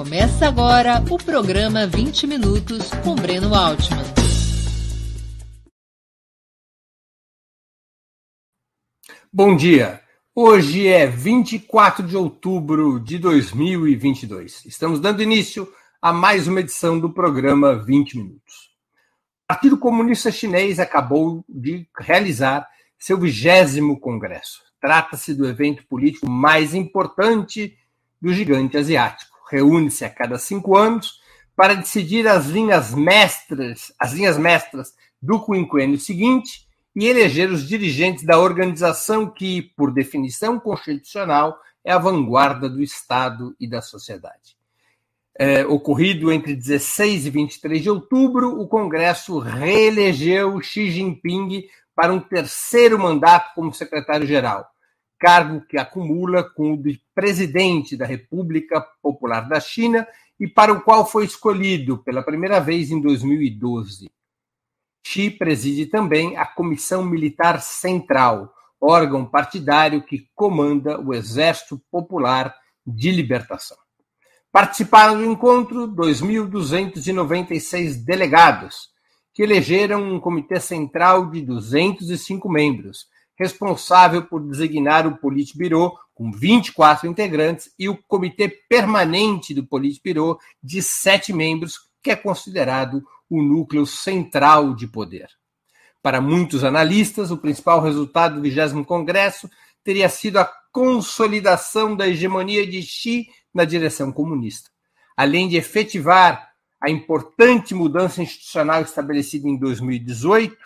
Começa agora o programa 20 Minutos com Breno Altman. Bom dia. Hoje é 24 de outubro de 2022. Estamos dando início a mais uma edição do programa 20 Minutos. O Partido Comunista Chinês acabou de realizar seu vigésimo congresso. Trata-se do evento político mais importante do gigante asiático. Reúne-se a cada cinco anos para decidir as linhas mestras, as linhas mestras do quinquênio seguinte e eleger os dirigentes da organização que, por definição constitucional, é a vanguarda do Estado e da sociedade. É, ocorrido entre 16 e 23 de outubro, o Congresso reelegeu Xi Jinping para um terceiro mandato como secretário-geral cargo que acumula com o de presidente da República Popular da China e para o qual foi escolhido pela primeira vez em 2012. Xi preside também a Comissão Militar Central, órgão partidário que comanda o Exército Popular de Libertação. Participaram do encontro 2.296 delegados, que elegeram um comitê central de 205 membros, responsável por designar o Politburo, com 24 integrantes, e o Comitê Permanente do Politburo, de sete membros, que é considerado o núcleo central de poder. Para muitos analistas, o principal resultado do 20 Congresso teria sido a consolidação da hegemonia de Xi na direção comunista. Além de efetivar a importante mudança institucional estabelecida em 2018,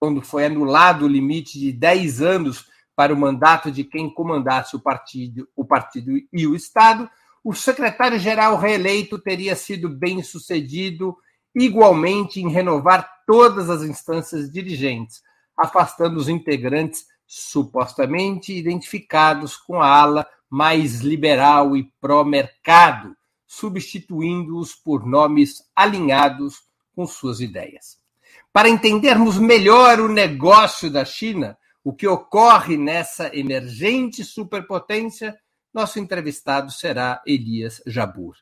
quando foi anulado o limite de 10 anos para o mandato de quem comandasse o partido, o partido e o Estado, o secretário-geral reeleito teria sido bem sucedido igualmente em renovar todas as instâncias dirigentes, afastando os integrantes supostamente identificados com a ala mais liberal e pró-mercado, substituindo-os por nomes alinhados com suas ideias. Para entendermos melhor o negócio da China, o que ocorre nessa emergente superpotência, nosso entrevistado será Elias Jabur.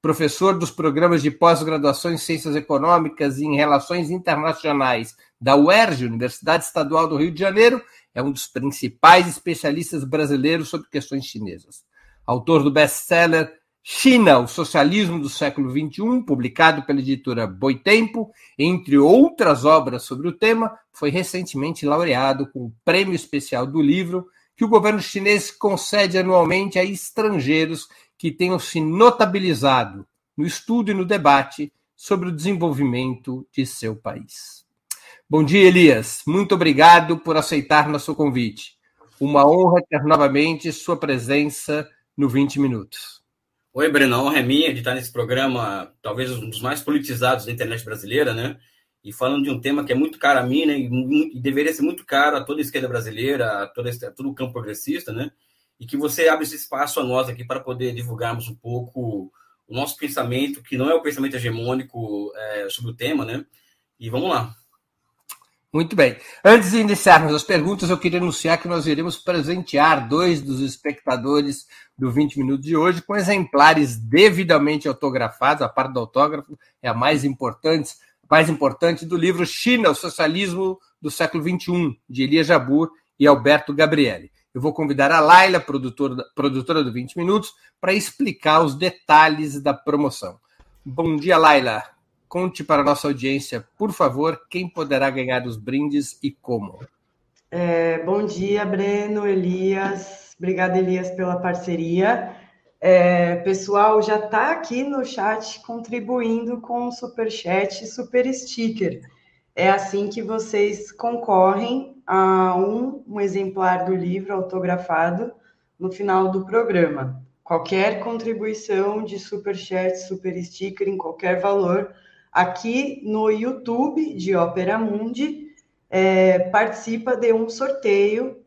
Professor dos programas de pós-graduação em Ciências Econômicas e em Relações Internacionais da UERJ, Universidade Estadual do Rio de Janeiro, é um dos principais especialistas brasileiros sobre questões chinesas. Autor do best-seller China, o socialismo do século XXI, publicado pela editora Boitempo, entre outras obras sobre o tema, foi recentemente laureado com o Prêmio Especial do Livro, que o governo chinês concede anualmente a estrangeiros que tenham se notabilizado no estudo e no debate sobre o desenvolvimento de seu país. Bom dia, Elias. Muito obrigado por aceitar nosso convite. Uma honra ter novamente sua presença no 20 Minutos. Oi, Breno, a honra é minha de estar nesse programa, talvez um dos mais politizados da internet brasileira, né? E falando de um tema que é muito caro a mim, né? E, deveria ser muito caro a toda a esquerda brasileira, a, toda, a todo o campo progressista, né? E que você abre esse espaço a nós aqui para poder divulgarmos um pouco o nosso pensamento, que não é o pensamento hegemônico é, sobre o tema, né? E vamos lá. Muito bem. Antes de iniciarmos as perguntas, eu queria anunciar que nós iremos presentear dois dos espectadores do 20 Minutos de hoje com exemplares devidamente autografados. A parte do autógrafo é a mais importante, mais importante do livro China, o Socialismo do Século XXI, de Elia Jabur e Alberto Gabrielli. Eu vou convidar a Laila, produtora, produtora do 20 Minutos, para explicar os detalhes da promoção. Bom dia, Laila. Conte para a nossa audiência, por favor, quem poderá ganhar os brindes e como. É, bom dia, Breno, Elias. Obrigada, Elias, pela parceria. É, pessoal, já está aqui no chat contribuindo com super chat, super sticker. É assim que vocês concorrem a um, um exemplar do livro autografado no final do programa. Qualquer contribuição de super chat, super sticker em qualquer valor aqui no YouTube de Ópera Mundi, é, participa de um sorteio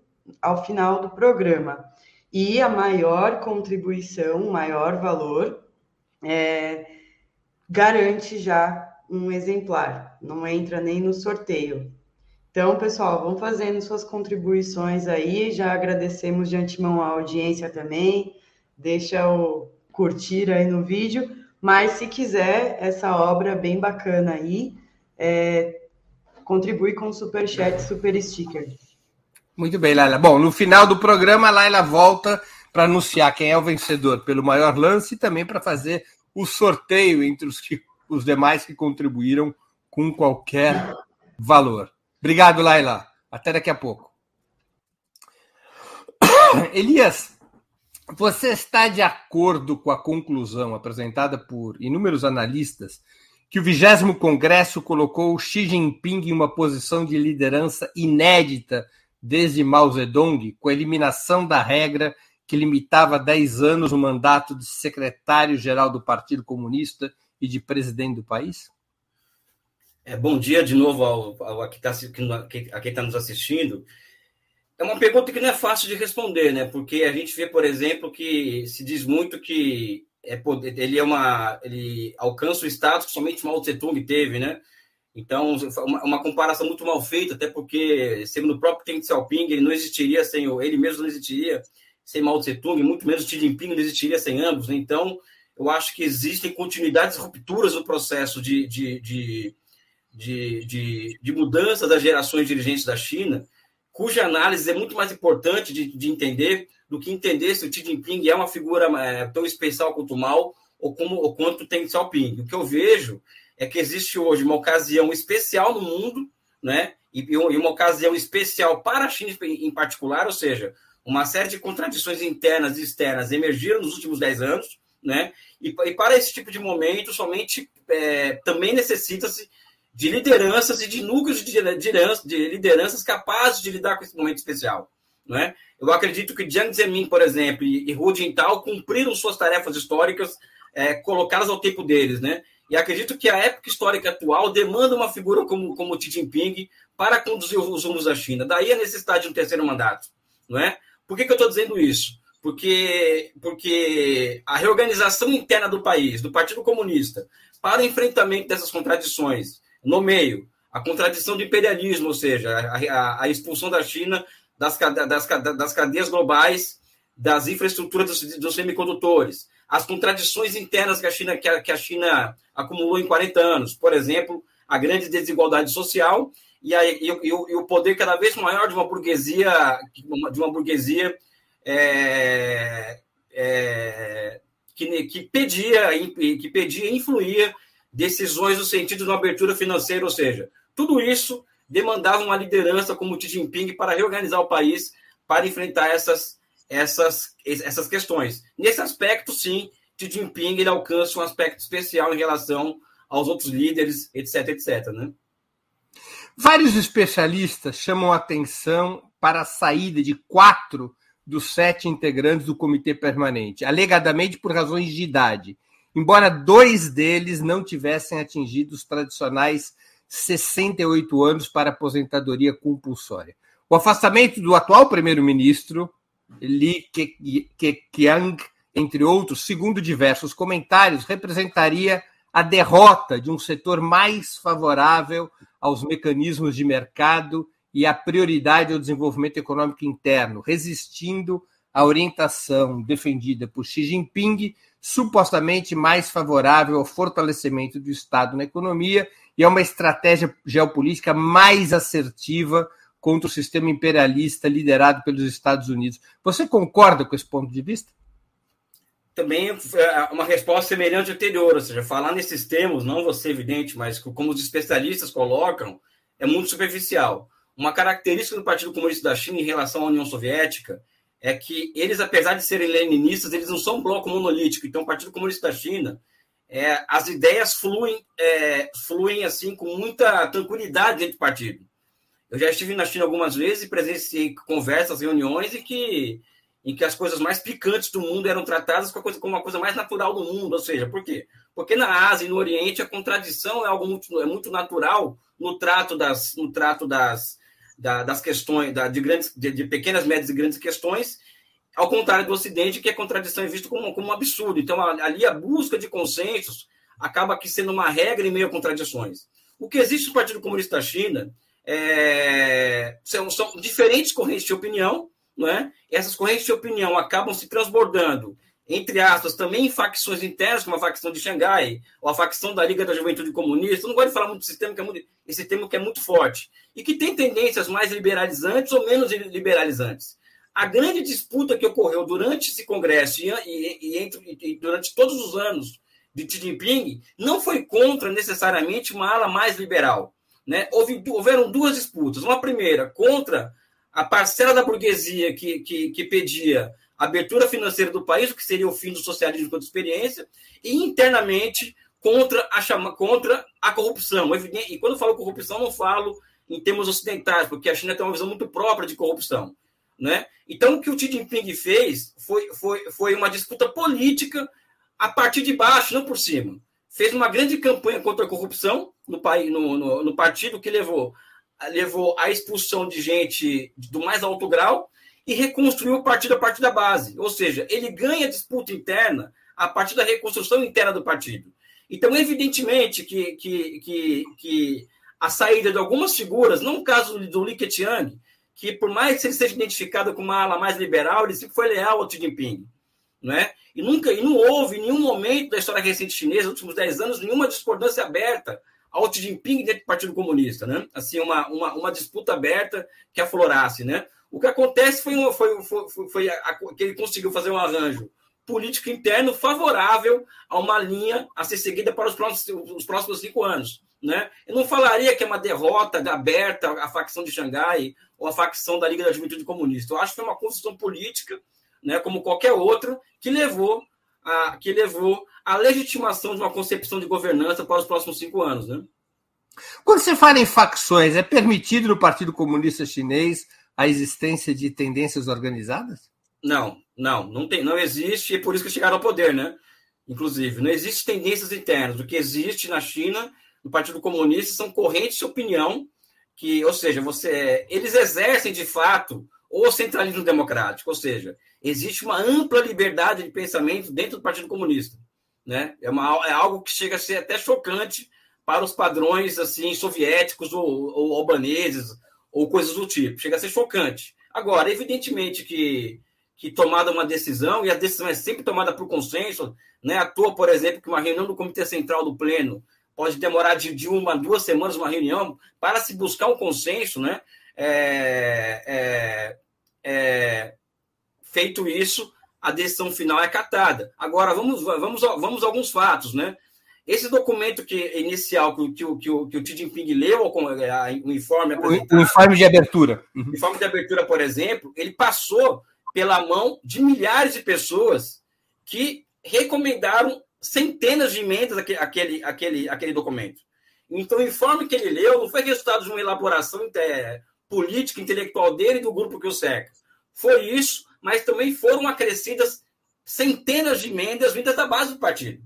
ao final do programa. E a maior contribuição, maior valor, é, garante já um exemplar, não entra nem no sorteio. Então, pessoal, vão fazendo suas contribuições aí, já agradecemos de antemão a audiência também, deixa o curtir aí no vídeo. Mas se quiser essa obra bem bacana aí, é, contribui com super chat, super sticker. Muito bem, Laila. Bom, no final do programa, a Laila volta para anunciar quem é o vencedor pelo maior lance e também para fazer o sorteio entre os, que, os demais que contribuíram com qualquer valor. Obrigado, Laila. Até daqui a pouco. Elias, você está de acordo com a conclusão apresentada por inúmeros analistas que o vigésimo Congresso colocou Xi Jinping em uma posição de liderança inédita desde Mao Zedong, com a eliminação da regra que limitava 10 anos o mandato de secretário-geral do Partido Comunista e de presidente do país? É, bom dia de novo ao, ao a quem está tá nos assistindo. É uma pergunta que não é fácil de responder, né? Porque a gente vê, por exemplo, que se diz muito que é, ele é uma ele alcança o status que somente Mao Tse Tung teve, né? Então, uma, uma comparação muito mal feita, até porque, segundo o próprio Deng Xiaoping, ele não existiria sem o, ele mesmo não existiria sem Mao Tse Tung, muito menos Xi Jinping não existiria sem ambos. Né? Então, eu acho que existem continuidades rupturas no processo de, de, de, de, de, de mudança das gerações dirigentes da China, cuja análise é muito mais importante de, de entender do que entender se o Xi Jinping é uma figura é, tão especial quanto o Mao ou, como, ou quanto o Deng Xiaoping. O que eu vejo é que existe hoje uma ocasião especial no mundo, né? E, e uma ocasião especial para a China em particular, ou seja, uma série de contradições internas e externas emergiram nos últimos dez anos, né? E, e para esse tipo de momento, somente é, também necessita-se de lideranças e de núcleos de lideranças, de lideranças capazes de lidar com esse momento especial, né? Eu acredito que Jiang Zemin, por exemplo, e, e Hu Jintao cumpriram suas tarefas históricas é, colocadas ao tempo deles, né? E acredito que a época histórica atual demanda uma figura como, como Xi Jinping para conduzir os rumos da China. Daí a necessidade de um terceiro mandato, não é? Por que, que eu estou dizendo isso? Porque, porque a reorganização interna do país, do Partido Comunista, para o enfrentamento dessas contradições, no meio, a contradição do imperialismo, ou seja, a, a, a expulsão da China das, das, das cadeias globais, das infraestruturas dos, dos, semicondutores, as contradições internas que a, China, que, a, que a China acumulou em 40 anos, por exemplo, a grande desigualdade social e, a, e, e, o, poder cada vez maior de uma burguesia, de uma burguesia é, é, que, que, pedia, que pedia e influía decisões no sentido de uma abertura financeira, ou seja, tudo isso demandava uma liderança como o Xi Jinping para reorganizar o país, para enfrentar essas, essas, essas questões. Nesse aspecto, sim, Xi Jinping ele alcança um aspecto especial em relação aos outros líderes, etc, etc, né? Vários especialistas chamam atenção para a saída de quatro dos sete integrantes do comitê permanente, alegadamente por razões de idade, embora dois deles não tivessem atingido os tradicionais 68 anos para aposentadoria compulsória. O afastamento do atual primeiro-ministro, Li Keqiang, entre outros, segundo diversos comentários, representaria a derrota de um setor mais favorável aos mecanismos de mercado e a prioridade ao desenvolvimento econômico interno, resistindo à orientação defendida por Xi Jinping, supostamente mais favorável ao fortalecimento do Estado na economia e a uma estratégia geopolítica mais assertiva contra o sistema imperialista liderado pelos Estados Unidos. Você concorda com esse ponto de vista? também é uma resposta semelhante à anterior, ou seja, falar nesses termos, não você evidente, mas como os especialistas colocam, é muito superficial. Uma característica do Partido Comunista da China em relação à União Soviética é que eles, apesar de serem leninistas, eles não são um bloco monolítico. Então, o Partido Comunista da China, é, as ideias fluem, é, fluem assim com muita tranquilidade dentro do partido. Eu já estive na China algumas vezes e presenciei conversas, reuniões em que em que as coisas mais picantes do mundo eram tratadas como, coisa, uma coisa mais natural do mundo. Ou seja, por quê? Porque na Ásia e no Oriente a contradição é algo muito, é muito natural no trato das, no trato das, da, das questões, da, de, grandes, de, de, pequenas, médias e grandes questões, ao contrário do Ocidente, que a contradição é vista como, como um absurdo. Então, ali a busca de consensos acaba aqui sendo uma regra em meio a contradições. O que existe no Partido Comunista da China é, são, são diferentes correntes de opinião, não é? essas correntes de opinião acabam se transbordando entre aspas, também facções internas, como a facção de Xangai, ou a facção da Liga da Juventude Comunista. Eu não gosto de falar muito desse termo, que é muito, esse termo que é muito forte, e que tem tendências mais liberalizantes ou menos liberalizantes. A grande disputa que ocorreu durante esse congresso e, e, e, entre, e durante todos os anos de Xi Jinping não foi contra necessariamente uma ala mais liberal. Né? Houve, houveram duas disputas. Uma primeira contra a parcela da burguesia que, que, que pedia abertura financeira do país, o que seria o fim do socialismo enquanto experiência, e internamente contra a, chama, contra a corrupção. E quando falo corrupção, não falo em termos ocidentais, porque a China tem uma visão muito própria de corrupção. Né? Então, o que o Xi Jinping fez foi, foi, foi uma disputa política a partir de baixo, não por cima. Fez uma grande campanha contra a corrupção no, país, no, no, no partido, que levou, levou à expulsão de gente do mais alto grau e reconstruiu o partido a partir da base. Ou seja, ele ganha disputa interna a partir da reconstrução interna do partido. Então, evidentemente que, que, que, que a saída de algumas figuras, não o caso do Li Keqiang, que por mais que ele seja identificado como uma ala mais liberal, ele sempre foi leal ao Xi Jinping. Né? E nunca, e não houve em nenhum momento da história recente chinesa, nos últimos 10 anos, nenhuma discordância aberta ao Xi Jinping dentro do Partido Comunista, né? Assim, uma, uma, uma disputa aberta que aflorasse, né? O que acontece foi, uma, foi, foi, foi, foi a, que ele conseguiu fazer um arranjo político interno favorável a uma linha a ser seguida para os próximos, os próximos cinco anos. Né? Eu não falaria que é uma derrota aberta à facção de Xangai ou à facção da Liga da Juventude Comunista. Eu acho que foi uma construção política, né, como qualquer outra, que levou a, que levou à legitimação de uma concepção de governança para os próximos cinco anos. Né? Quando você fala em facções, é permitido no Partido Comunista Chinês a existência de tendências organizadas? Não, não, não tem, não existe, e por isso que chegaram ao poder, né? Inclusive, não existe tendências internas. O que existe na China, no Partido Comunista, são correntes de opinião que, ou seja, você, eles exercem de fato o centralismo democrático, ou seja, existe uma ampla liberdade de pensamento dentro do Partido Comunista, né? É, uma, é algo que chega a ser até chocante para os padrões assim soviéticos ou, ou albaneses ou coisas do tipo. Chega a ser chocante. Agora, evidentemente que, que tomada uma decisão, e a decisão é sempre tomada por consenso, né? à toa, por exemplo, que uma reunião do Comitê Central do Pleno pode demorar de, de uma, duas semanas uma reunião para se buscar um consenso, né? É, é, é, feito isso, a decisão final é catada. Agora, vamos, vamos, vamos a alguns fatos, né? Esse documento que, inicial que, que, que, o, que o Xi Jinping leu, o informe... O, informe de abertura. Uhum. O informe de abertura, por exemplo, ele passou pela mão de milhares de pessoas que recomendaram centenas de emendas àquele, aquele, aquele, aquele documento. Então, o informe que ele leu não foi resultado de uma elaboração é, política, intelectual dele e do grupo que o cerca. Foi isso, mas também foram acrescidas centenas de emendas vindas da base do partido.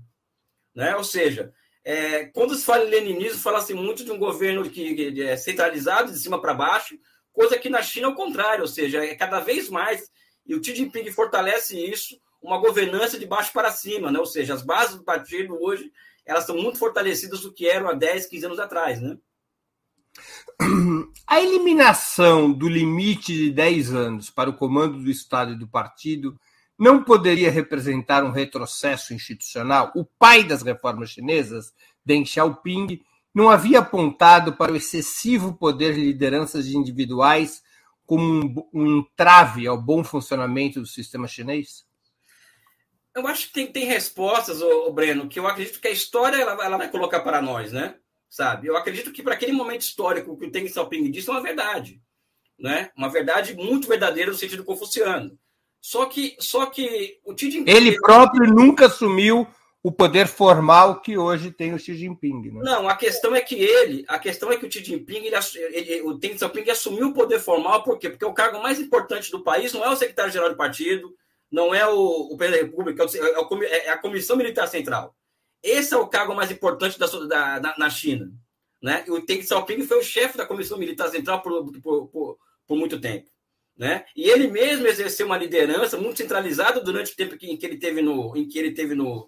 Né? Ou seja, é, quando se fala em leninismo, fala-se muito de um governo que, que é centralizado, de cima para baixo, coisa que na China é o contrário, ou seja, é cada vez mais, e o Xi Jinping fortalece isso, uma governança de baixo para cima, né? ou seja, as bases do partido hoje elas são muito fortalecidas do que eram há 10, 15 anos atrás. Né? A eliminação do limite de 10 anos para o comando do Estado e do partido não poderia representar um retrocesso institucional? O pai das reformas chinesas, Deng Xiaoping, não havia apontado para o excessivo poder de lideranças individuais como um, um trave ao bom funcionamento do sistema chinês? Eu acho que tem, tem respostas, ô, Breno, que eu acredito que a história ela, ela vai colocar para nós, né? Sabe? Eu acredito que para aquele momento histórico que o Deng Xiaoping disse é uma verdade, né? Uma verdade muito verdadeira no sentido confuciano. Só que, só que o Xi Jinping. Ele próprio nunca assumiu o poder formal que hoje tem o Xi Jinping. Né? Não, a questão é que ele, a questão é que o Xi Jinping, ele, ele, o Deng Xiaoping assumiu o poder formal, por quê? Porque o cargo mais importante do país não é o secretário-geral do partido, não é o, o presidente da República, é, é, é, a Comissão Militar Central. Esse é o cargo mais importante da, da, da na China. Né? E o Deng Xiaoping foi o chefe da Comissão Militar Central por, por, por, por muito tempo. Né? E ele mesmo exerceu uma liderança muito centralizada durante o tempo em que ele teve no, em que ele teve no,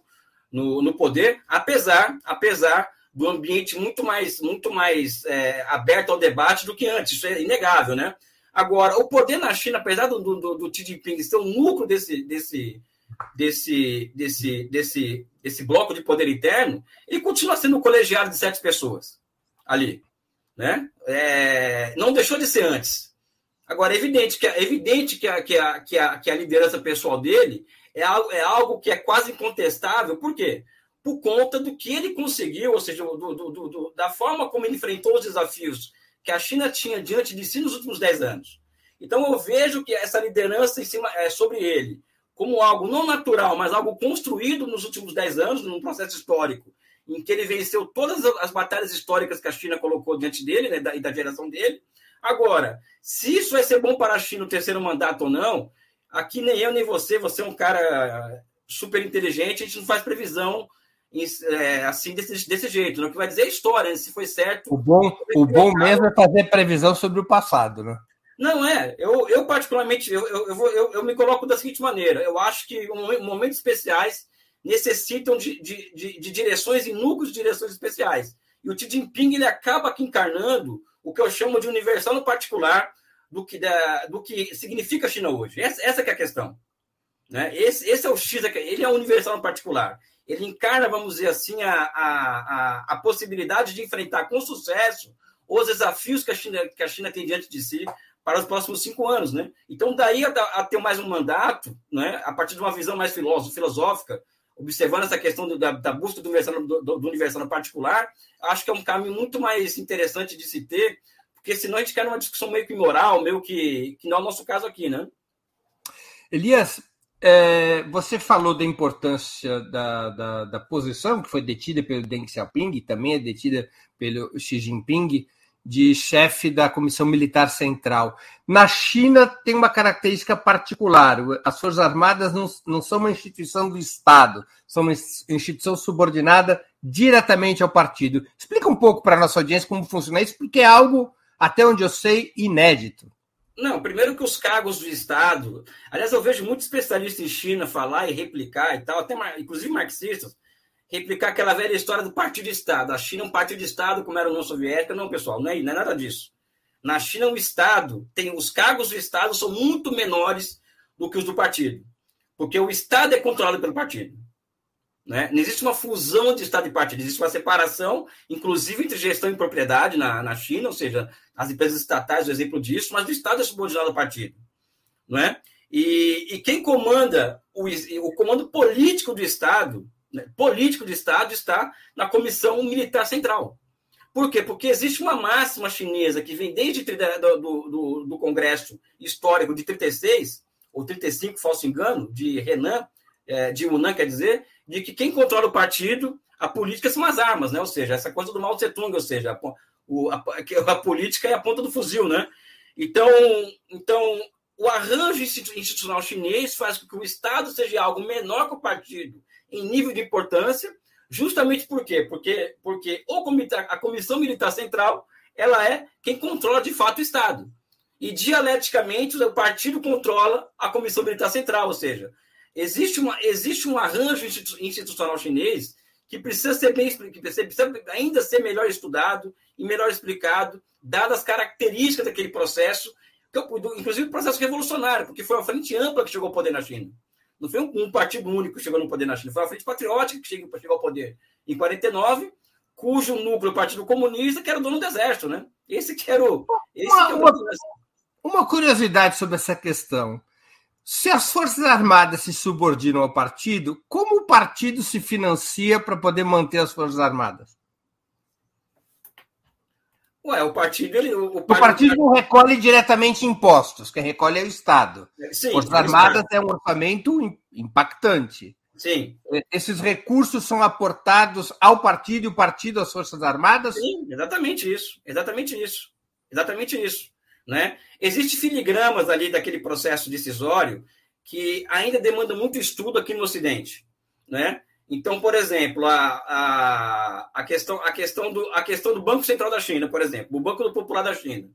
no, no poder, apesar, apesar do ambiente muito mais, muito mais é, aberto ao debate do que antes. Isso é inegável, né? Agora, o poder na China, apesar do, do, do Xi Jinping ser o núcleo desse, desse, desse, desse, desse, desse bloco de poder interno, ele continua sendo colegiado de sete pessoas ali. Né? É, não deixou de ser antes. Agora, é evidente que, é evidente que, a, que, a, que, a, que a liderança pessoal dele é algo, é algo que é quase incontestável. Por quê? Por conta do que ele conseguiu, ou seja, do, do, do, da forma como ele enfrentou os desafios que a China tinha diante de si nos últimos dez anos. Então, eu vejo que essa liderança em cima, é, sobre ele, como algo não natural, mas algo construído nos últimos dez anos, num processo histórico, em que ele venceu todas as batalhas históricas que a China colocou diante dele né, e da geração dele. Agora, se isso vai ser bom para a China o terceiro mandato ou não, aqui nem eu nem você, você é um cara super inteligente, a gente não faz previsão é, assim desse, desse jeito. Né? O que vai dizer é história, né? se foi certo. O bom, o bom mesmo é fazer previsão sobre o passado, né? Não é. Eu, eu particularmente, eu, eu, vou, eu, eu me coloco da seguinte maneira: eu acho que momentos especiais necessitam de, de, de, de direções e núcleos de direções especiais. E o Xi Jinping ele acaba aqui encarnando o que eu chamo de universal no particular do que, da, do que significa China hoje. Essa, essa é a questão. Né? Esse, esse é o X, ele é universal no particular. Ele encarna, vamos dizer assim, a, a, a, a possibilidade de enfrentar com sucesso os desafios que a China, que a China tem diante de si para os próximos cinco anos, né? Então, daí a, a, ter mais um mandato, né? A partir de uma visão mais filosófica, observando essa questão do, da, da, busca do universal, do, do universal particular, acho que é um caminho muito mais interessante de se ter, porque senão a gente quer uma discussão meio que imoral, meio que, que não é o nosso caso aqui, né? Elias, é, você falou da importância da, da, da, posição que foi detida pelo Deng Xiaoping, também é detida pelo Xi Jinping, de chefe da Comissão Militar Central. Na China tem uma característica particular: as Forças Armadas não, não são uma instituição do Estado, são uma instituição subordinada diretamente ao partido. Explica um pouco para a nossa audiência como funciona isso, porque é algo, até onde eu sei, inédito. Não, primeiro que os cargos do Estado. Aliás, eu vejo muitos especialistas em China falar e replicar e tal, até inclusive marxistas, replicar aquela velha história do partido de Estado. A China é um partido de Estado, como era a União Soviética. Não, pessoal, não é, não é nada disso. Na China, o Estado tem os cargos do Estado são muito menores do que os do partido, porque o Estado é controlado pelo partido. Né? Não existe uma fusão de Estado e partido, existe uma separação, inclusive entre gestão e propriedade na, na China, ou seja, as empresas estatais, o exemplo disso, mas o Estado é subordinado ao partido. Não é? e, e quem comanda o, o comando político do Estado né, político de Estado está na Comissão Militar Central. Por quê? Porque existe uma máxima chinesa que vem desde do, do, do Congresso Histórico de 36, ou 35, falso engano, de Renan, é, de Hunan, quer dizer, de que quem controla o partido, a política são as armas, né? Ou seja, essa coisa do Mao Tse Tung, ou seja, a, a, a política é a ponta do fuzil, né? Então, então o arranjo institucional chinês faz com que o Estado seja algo menor que o partido em nível de importância, justamente por quê? Porque, porque o comitê, a Comissão Militar Central ela é quem controla de fato o Estado. E dialeticamente o partido controla a Comissão Militar Central, ou seja, existe, uma, existe um arranjo institucional chinês que precisa ser bem que precisa ainda ser melhor estudado e melhor explicado, dadas as características daquele processo, inclusive o processo revolucionário, porque foi uma frente ampla que chegou ao poder na China. Não foi um, um, partido único que chegou no poder na China, foi a Frente Patriótica que chegou, chegou ao poder em 49, cujo núcleo, o Partido Comunista, que era o dono do exército, né? Esse que era o. Uma, que uma, uma curiosidade sobre essa questão. Se as Forças Armadas se subordinam ao partido, como o partido se financia para poder manter as Forças Armadas? Ué, o partido. Ele, o, o, partido não recolhe diretamente impostos, quem recolhe é o Estado. Sim, Forças Armadas é um orçamento impactante. Sim. Esses recursos são aportados ao partido e o partido às Forças Armadas? Sim, exatamente isso. Exatamente isso. Exatamente isso. Né? Existem filigramas ali daquele processo decisório que ainda demanda muito estudo aqui no Ocidente. Né? Então, por exemplo, a, a, a, questão, a, questão do, a questão do Banco Central da China, por exemplo, o Banco Popular da China,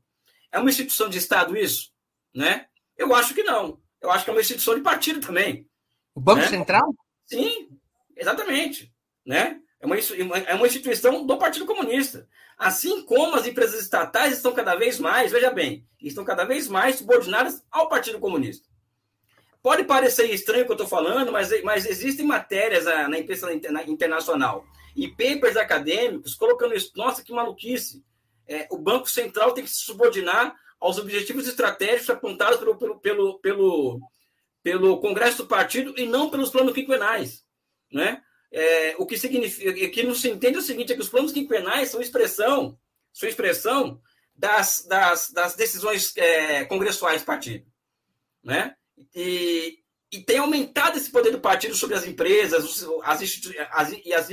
é uma instituição de Estado isso? Né? Eu acho que não. Eu acho que é uma instituição de partido também. O Banco né? Central? Sim, exatamente. Né? É, uma, é uma instituição do Partido Comunista. Assim como as empresas estatais estão cada vez mais, veja bem, estão cada vez mais subordinadas ao Partido Comunista. Pode parecer estranho o que eu estou falando, mas, mas existem matérias ah, na imprensa internacional e papers acadêmicos colocando isso. Nossa, que maluquice! É, o Banco Central tem que se subordinar aos objetivos estratégicos apontados pelo, pelo, pelo, pelo, pelo Congresso do Partido e não pelos planos quinquenais. Né? É, o que significa que não se entende é o seguinte: é que os planos quinquenais são expressão, são expressão das, das, das decisões é, congressuais do partido. Né? E, e tem aumentado esse poder do partido sobre as empresas as, as, e as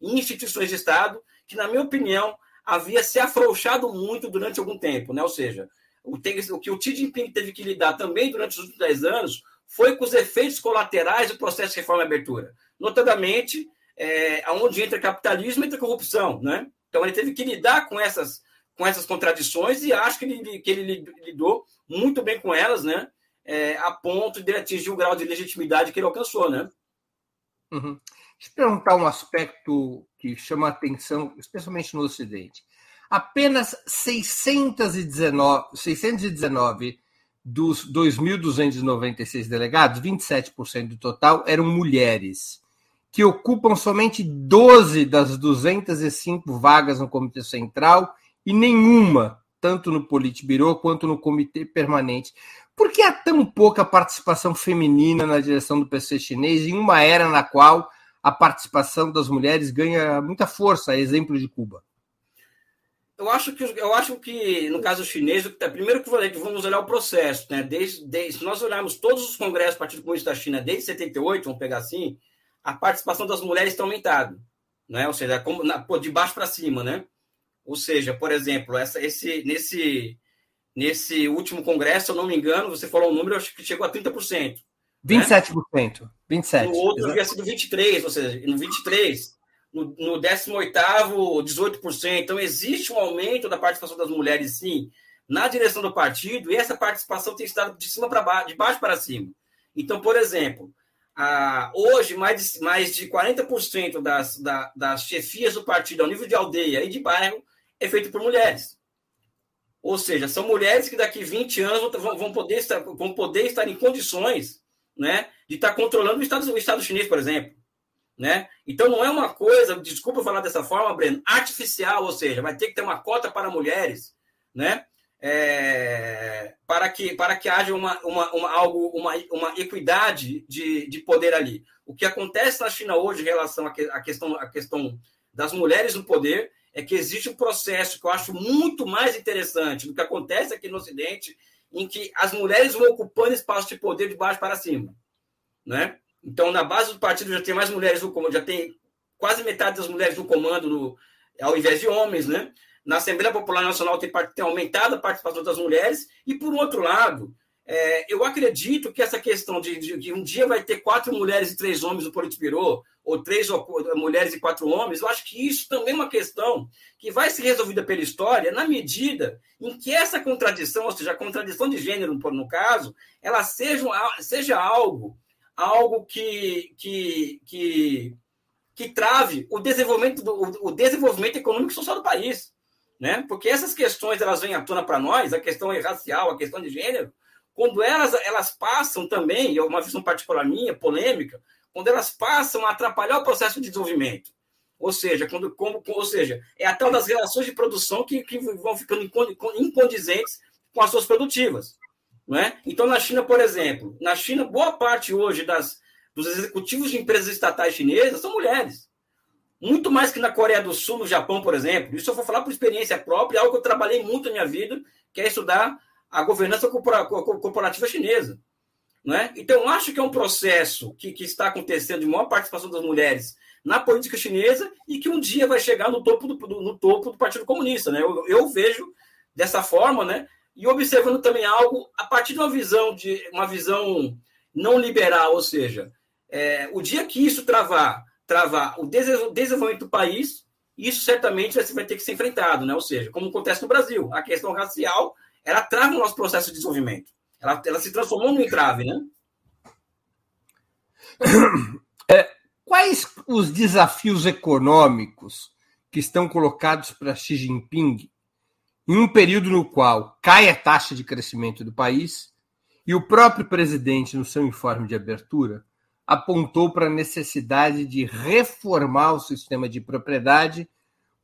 instituições de Estado, que, na minha opinião, havia se afrouxado muito durante algum tempo. Né? Ou seja, o, que o Xi Jinping teve que lidar também durante os últimos 10 anos foi com os efeitos colaterais do processo de reforma e abertura, notadamente é, onde entra capitalismo entra corrupção. Né? Então, ele teve que lidar com essas, com essas contradições e acho que ele, que ele lidou muito bem com elas, né? É, a ponto de atingir o grau de legitimidade que ele alcançou, né? Uhum. Deixa eu perguntar um aspecto que chama atenção, especialmente no Ocidente. Apenas 619, 619 dos 2.296 delegados, 27% do total, eram mulheres, que ocupam somente 12 das 205 vagas no Comitê Central e nenhuma, tanto no Politburo quanto no Comitê Permanente. Por que há tão pouca participação feminina na direção do PC chinês em uma era na qual a participação das mulheres ganha muita força, exemplo de Cuba? Eu acho que, eu acho que no caso chinês, tá, primeiro que vamos olhar o processo, né? Desde, desde, se nós olharmos todos os congressos do Partido Comunista da China desde 78, vamos pegar assim, a participação das mulheres tem aumentado, né? Ou seja, como, na, de baixo para cima, né? Ou seja, por exemplo, essa, esse, nesse, nesse último congresso, se eu não me engano, você falou um número, acho que chegou a 30%. 27%. Né? 27%. No outro havia sido 23%, ou seja, no 23%. No, no 18%, 18%. Então, existe um aumento da participação das mulheres, sim, na direção do partido, e essa participação tem estado de cima para baixo, de baixo para cima. Então, por exemplo, a, hoje, mais de, mais de 40% das, da, das chefias do partido ao nível de aldeia e de bairro é feito por mulheres. Ou seja, são mulheres que daqui 20 anos vão poder estar, vão poder estar em condições né, de estar controlando o Estado, o Estado chinês, por exemplo. Né? Então não é uma coisa, desculpa falar dessa forma, Breno, artificial, ou seja, vai ter que ter uma cota para mulheres, né? É, para, que, para que haja uma, uma, uma, algo, uma, uma equidade de, de poder ali. O que acontece na China hoje em relação à, que, questão, à questão das mulheres no poder é que existe um processo que eu acho muito mais interessante do que acontece aqui no Ocidente, em que as mulheres vão ocupando espaço de poder de baixo para cima. Né? Então, na base do partido já tem mais mulheres no comando, já tem quase metade das mulheres no comando no, ao invés de homens. Né? Na Assembleia Popular Nacional tem, tem aumentado a participação das mulheres, e por outro lado, é, eu acredito que essa questão de, de, de, um dia vai ter quatro mulheres e três homens no Politburo, ou três mulheres e quatro homens, eu acho que isso também é uma questão que vai ser resolvida pela história na medida em que essa contradição, ou seja, a contradição de gênero, no caso, ela seja, seja algo, algo que, que, que, que trave o desenvolvimento, do, o desenvolvimento econômico e social do país. Né? Porque essas questões elas vêm à tona para nós, a questão racial, a questão de gênero, quando elas, elas passam também, é uma visão particular minha, polêmica, quando elas passam a atrapalhar o processo de desenvolvimento. Ou seja, quando, como, ou seja, é a tal das relações de produção que, que vão ficando incondizentes com as suas produtivas. Não é? Então, na China, por exemplo, na China, boa parte hoje das, dos executivos de empresas estatais chinesas são mulheres. Muito mais que na Coreia do Sul, no Japão, por exemplo. Isso eu vou falar por experiência própria, algo que eu trabalhei muito na minha vida, que é estudar a governança corporativa chinesa. Né? Então, acho que é um processo que, que está acontecendo de maior participação das mulheres na política chinesa e que um dia vai chegar no topo do, do no topo do Partido Comunista. Né? Eu, eu, vejo dessa forma, né? e observando também algo a partir de uma visão, de uma visão não liberal, ou seja, é, o dia que isso travar, travar o desenvolvimento do país, isso certamente vai, vai ter que ser enfrentado, né? ou seja, como acontece no Brasil, a questão racial ela trava o nosso processo de desenvolvimento. Ela, ela se transformou num entrave, né? É, quais os desafios econômicos que estão colocados para Xi Jinping em um período no qual cai a taxa de crescimento do país E o próprio presidente, no seu informe de abertura, apontou para a necessidade de reformar o sistema de propriedade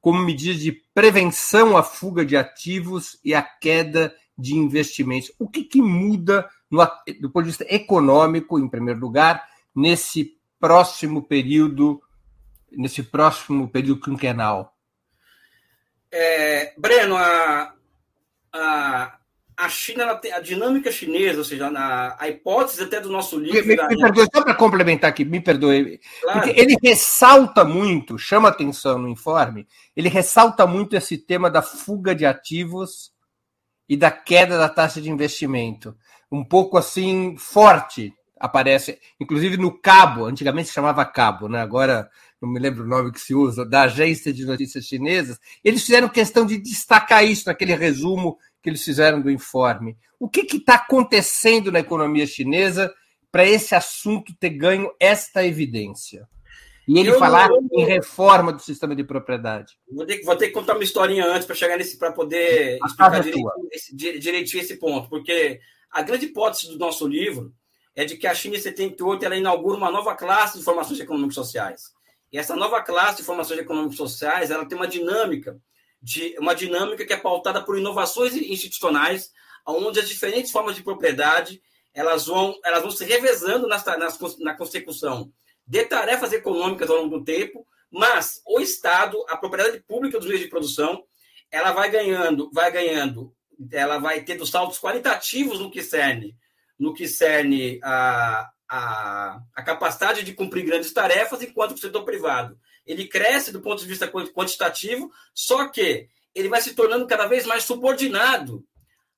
como medida de prevenção à fuga de ativos e à queda de investimentos. O que, que muda no, do ponto de vista econômico, em primeiro lugar, nesse próximo período, nesse próximo período quinquenal? É, Breno, a, a, a China, ela tem, a dinâmica chinesa, ou seja, na, a hipótese até do nosso livro. Me, da, me perdoe, só para complementar aqui, me perdoe. Claro. Porque ele ressalta muito, chama atenção no informe, ele ressalta muito esse tema da fuga de ativos e da queda da taxa de investimento. Um pouco assim, forte aparece, inclusive no Cabo, antigamente se chamava Cabo, né? agora não me lembro o nome que se usa, da agência de notícias chinesas, eles fizeram questão de destacar isso naquele resumo que eles fizeram do informe. O que está acontecendo na economia chinesa para esse assunto ter ganho esta evidência? E ele eu, falar eu, em reforma do sistema de propriedade. Vou ter, vou ter que contar uma historinha antes para chegar nesse, para poder a explicar é direitinho esse, direitinho esse ponto, porque a grande hipótese do nosso livro é de que a China em 78 ela inaugura uma nova classe de formações econômicos sociais. E essa nova classe de formações econômicos sociais ela tem uma dinâmica de uma dinâmica que é pautada por inovações institucionais, onde as diferentes formas de propriedade elas vão, elas vão se revezando nas, nas, na consecução de tarefas econômicas ao longo do tempo, mas o Estado, a propriedade pública dos meios de produção, ela vai ganhando, vai ganhando, ela vai tendo saltos qualitativos no que cerne, no que cerne a, a, a capacidade de cumprir grandes tarefas, enquanto o setor privado ele cresce do ponto de vista quantitativo, só que ele vai se tornando cada vez mais subordinado,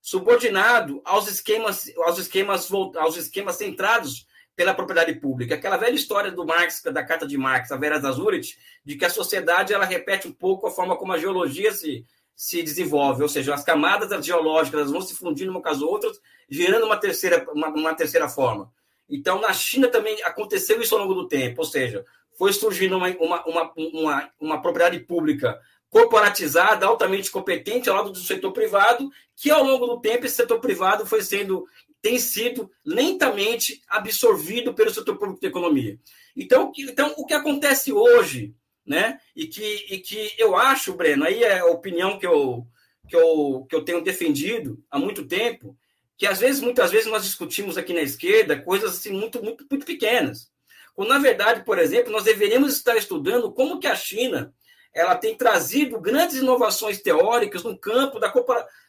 subordinado aos esquemas, aos esquemas, aos esquemas centrados pela propriedade pública. Aquela velha história do Marx, da carta de Marx, a Vera Zurich, de que a sociedade ela repete um pouco a forma como a geologia se, se desenvolve, ou seja, as camadas geológicas vão se fundindo uma com as outras, gerando uma terceira, uma, uma terceira forma. Então, na China também aconteceu isso ao longo do tempo, ou seja, foi surgindo uma, uma, uma, uma, uma propriedade pública corporatizada, altamente competente ao lado do setor privado, que ao longo do tempo esse setor privado foi sendo tem sido lentamente absorvido pelo setor público da economia. Então, então o que acontece hoje, né? E que, e que eu acho, Breno, aí é a opinião que eu, que eu, que eu tenho defendido há muito tempo, que às vezes, muitas vezes, nós discutimos aqui na esquerda coisas assim muito, muito, muito pequenas. Quando, na verdade, por exemplo, nós deveríamos estar estudando como que a China ela tem trazido grandes inovações teóricas no campo da,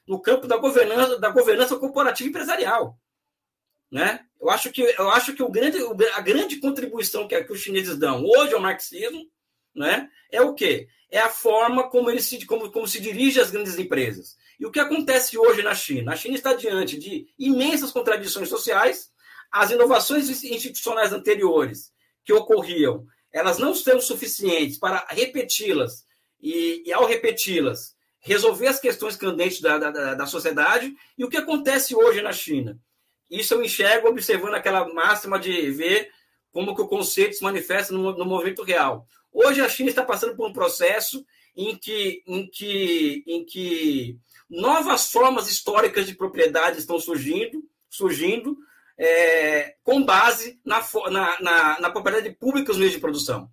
no campo da governança, da governança corporativa empresarial. Né? Eu acho que, eu acho que o grande, a grande contribuição que, que os chineses dão hoje ao marxismo né, é o quê? É a forma como, eles se, como, como se dirige as grandes empresas. E o que acontece hoje na China? A China está diante de imensas contradições sociais, as inovações institucionais anteriores que ocorriam, elas não são suficientes para repeti-las e, e, ao repeti-las, resolver as questões candentes da, da, da sociedade. E o que acontece hoje na China? Isso eu enxergo observando aquela máxima de ver como que o conceito se manifesta no, no movimento real. Hoje a China está passando por um processo em que, em que, em que novas formas históricas de propriedade estão surgindo, surgindo é, com base na, na, na, na, propriedade pública dos meios de produção.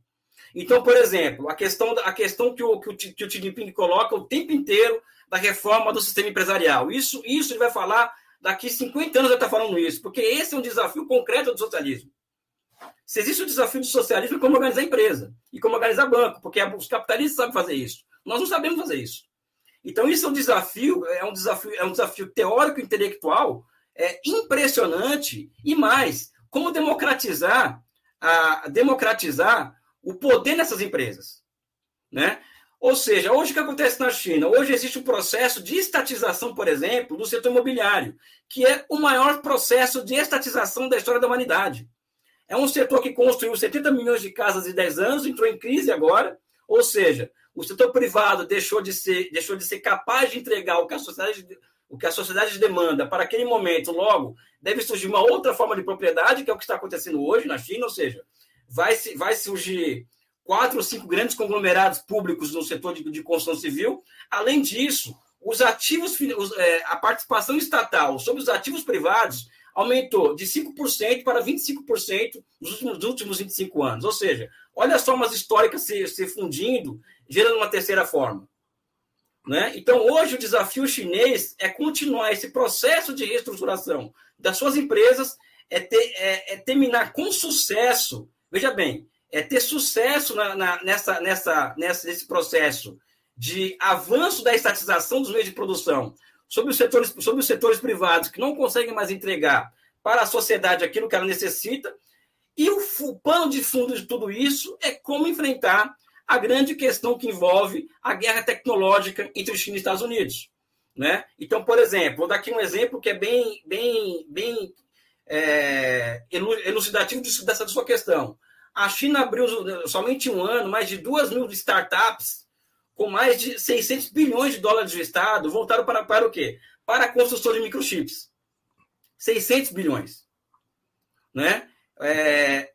Então, por exemplo, a questão, a questão que, o, que, o, que o Jinping coloca o tempo inteiro da reforma do sistema empresarial. Isso, isso ele vai falar daqui 50 anos, ele está falando isso, porque esse é um desafio concreto do socialismo. Se existe o desafio do socialismo, é como organizar empresa e como organizar banco, porque os capitalistas sabem fazer isso. Nós não sabemos fazer isso. Então, isso é um desafio, é um desafio, é um desafio teórico intelectual é, impressionante e mais, como democratizar a, democratizar o poder nessas empresas, né? Ou seja, hoje o que acontece na China? Hoje existe um processo de estatização, por exemplo, do setor imobiliário, que é o maior processo de estatização da história da humanidade. É um setor que construiu 70 milhões de casas em 10 anos, entrou em crise agora, ou seja, o setor privado deixou de ser, deixou de ser capaz de entregar o que a sociedade o que a sociedade demanda para aquele momento, logo, deve surgir uma outra forma de propriedade, que é o que está acontecendo hoje na China, ou seja, vai, vai surgir quatro ou cinco grandes conglomerados públicos no setor de, de construção civil. Além disso, os ativos, os, é, a participação estatal sobre os ativos privados aumentou de 5% para 25% nos últimos, nos últimos 25 anos. Ou seja, olha só umas históricas se, se fundindo, gerando uma terceira forma. Né? Então, hoje, o desafio chinês é continuar esse processo de reestruturação das suas empresas, é, ter, é, é terminar com sucesso. Veja bem, é ter sucesso na, na, nessa, nessa, nessa, nesse processo de avanço da estatização dos meios de produção sobre os setores, sobre os setores privados que não conseguem mais entregar para a sociedade aquilo que ela necessita. E o, o pano de fundo de tudo isso é como enfrentar a grande questão que envolve a guerra tecnológica entre China e Estados Unidos. Né? Então, por exemplo, vou dar aqui um exemplo que é bem, bem, bem é, elucidativo dessa sua questão. A China abriu somente um ano mais de duas mil startups com mais de 600 bilhões de dólares do Estado voltaram para, para o quê? Para a construção de microchips. 600 bilhões. Né? É,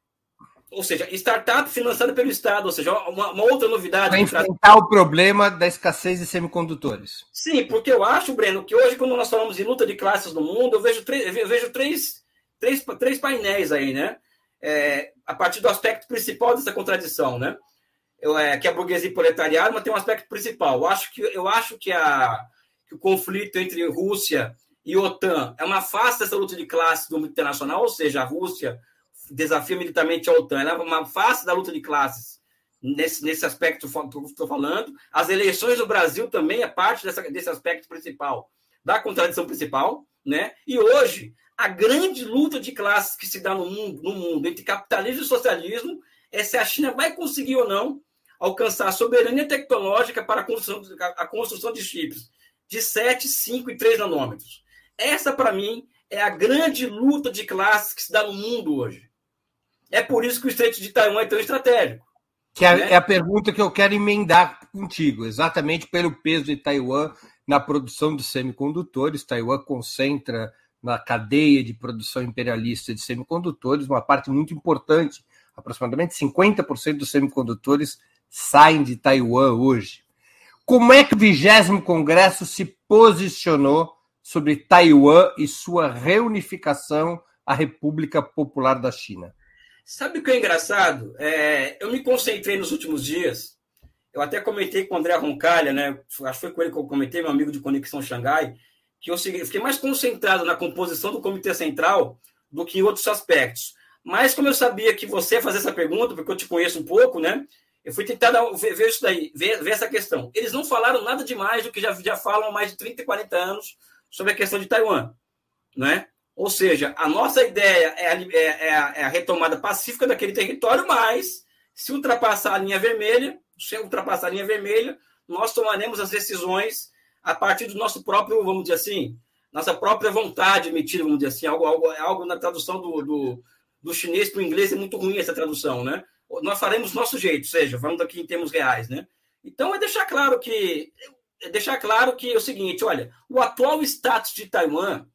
ou seja, startup financiada pelo Estado, ou seja, uma, uma outra novidade. Para enfrentar o problema da escassez de semicondutores. Sim, porque eu acho, Breno, que hoje, quando nós falamos em luta de classes no mundo, eu vejo, eu vejo três, três, três painéis aí, né? É, a partir do aspecto principal dessa contradição, né? Eu, é, que é a burguesia e proletariado, mas tem um aspecto principal. Eu acho que, eu acho que, a, que o conflito entre Rússia e OTAN é uma face dessa luta de classes do mundo internacional, ou seja, a Rússia desafia militarmente a OTAN, ela é uma face da luta de classes nesse, nesse aspecto que estou falando. As eleições do Brasil também é parte dessa, desse aspecto principal, da contradição principal, né? E hoje, a grande luta de classes que se dá no mundo, no mundo entre capitalismo e socialismo é se a China vai conseguir ou não alcançar a soberania tecnológica para a construção, a construção de chips de 7, 5 e 3 nanômetros. Essa, para mim, é a grande luta de classes que se dá no mundo hoje. É por isso que o Estreito de Taiwan é tão estratégico. Que é, né? é a pergunta que eu quero emendar contigo, exatamente pelo peso de Taiwan na produção de semicondutores. Taiwan concentra na cadeia de produção imperialista de semicondutores uma parte muito importante, aproximadamente 50% dos semicondutores saem de Taiwan hoje. Como é que o vigésimo Congresso se posicionou sobre Taiwan e sua reunificação à República Popular da China? Sabe o que é engraçado? É, eu me concentrei nos últimos dias. Eu até comentei com o André Roncalha, né? Acho que foi com ele que eu comentei, meu amigo de Conexão Xangai, que eu fiquei mais concentrado na composição do Comitê Central do que em outros aspectos. Mas como eu sabia que você ia fazer essa pergunta, porque eu te conheço um pouco, né? Eu fui tentar ver, ver isso daí, ver, ver, essa questão. Eles não falaram nada demais do que já, já falam há mais de 30, 40 anos sobre a questão de Taiwan, né? Ou seja, a nossa ideia é a, é, é, a, é a, retomada pacífica daquele território, mas se ultrapassar a linha vermelha, se ultrapassar a linha vermelha, nós tomaremos as decisões a partir do nosso próprio, vamos dizer assim, nossa própria vontade emitida, vamos dizer assim, algo, algo, algo na tradução do, do, do chinês para o inglês é muito ruim essa tradução, né? Nós faremos nosso jeito, seja, falando aqui em termos reais, né? Então é deixar claro que é deixar claro que é o seguinte, olha, o atual status de Taiwan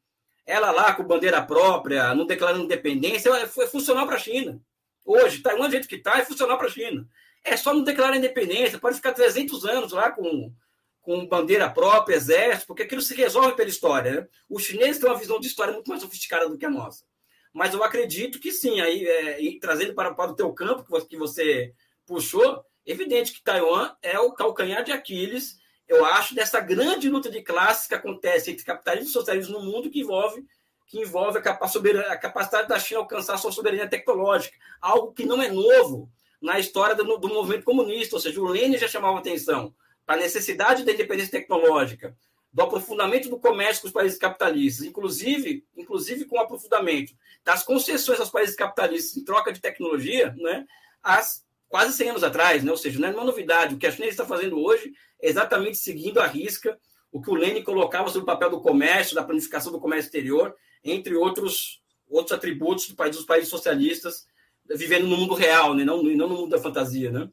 ela lá com bandeira própria, não declarando independência, foi funcional para a China. Hoje, Taiwan, do jeito que está, é funcional para a China. É só não declarar independência, pode ficar 300 anos lá com, com bandeira própria, exército, porque aquilo se resolve pela história. Né? Os chineses têm uma visão de história muito mais sofisticada do que a nossa. Mas eu acredito que sim, aí, é, trazendo para, para o teu campo que você puxou, evidente que Taiwan é o calcanhar de Aquiles eu acho, dessa grande luta de classes que acontece entre capitalismo e socialismo no mundo, que envolve, que envolve a, capacidade da China alcançar sua soberania tecnológica, algo que não é novo na história do, do movimento comunista, ou seja, o Lenin já chamava atenção para a necessidade da independência tecnológica, do aprofundamento do comércio com os países capitalistas, inclusive, inclusive com o aprofundamento das concessões aos países capitalistas em troca de tecnologia, né, as quase 100 anos atrás, né? ou seja, não é uma novidade. O que a China está fazendo hoje é exatamente seguindo a risca o que o Lênin colocava sobre o papel do comércio, da planificação do comércio exterior, entre outros, outros atributos do país, dos países socialistas, vivendo no mundo real, né? não, não no mundo da fantasia. Né?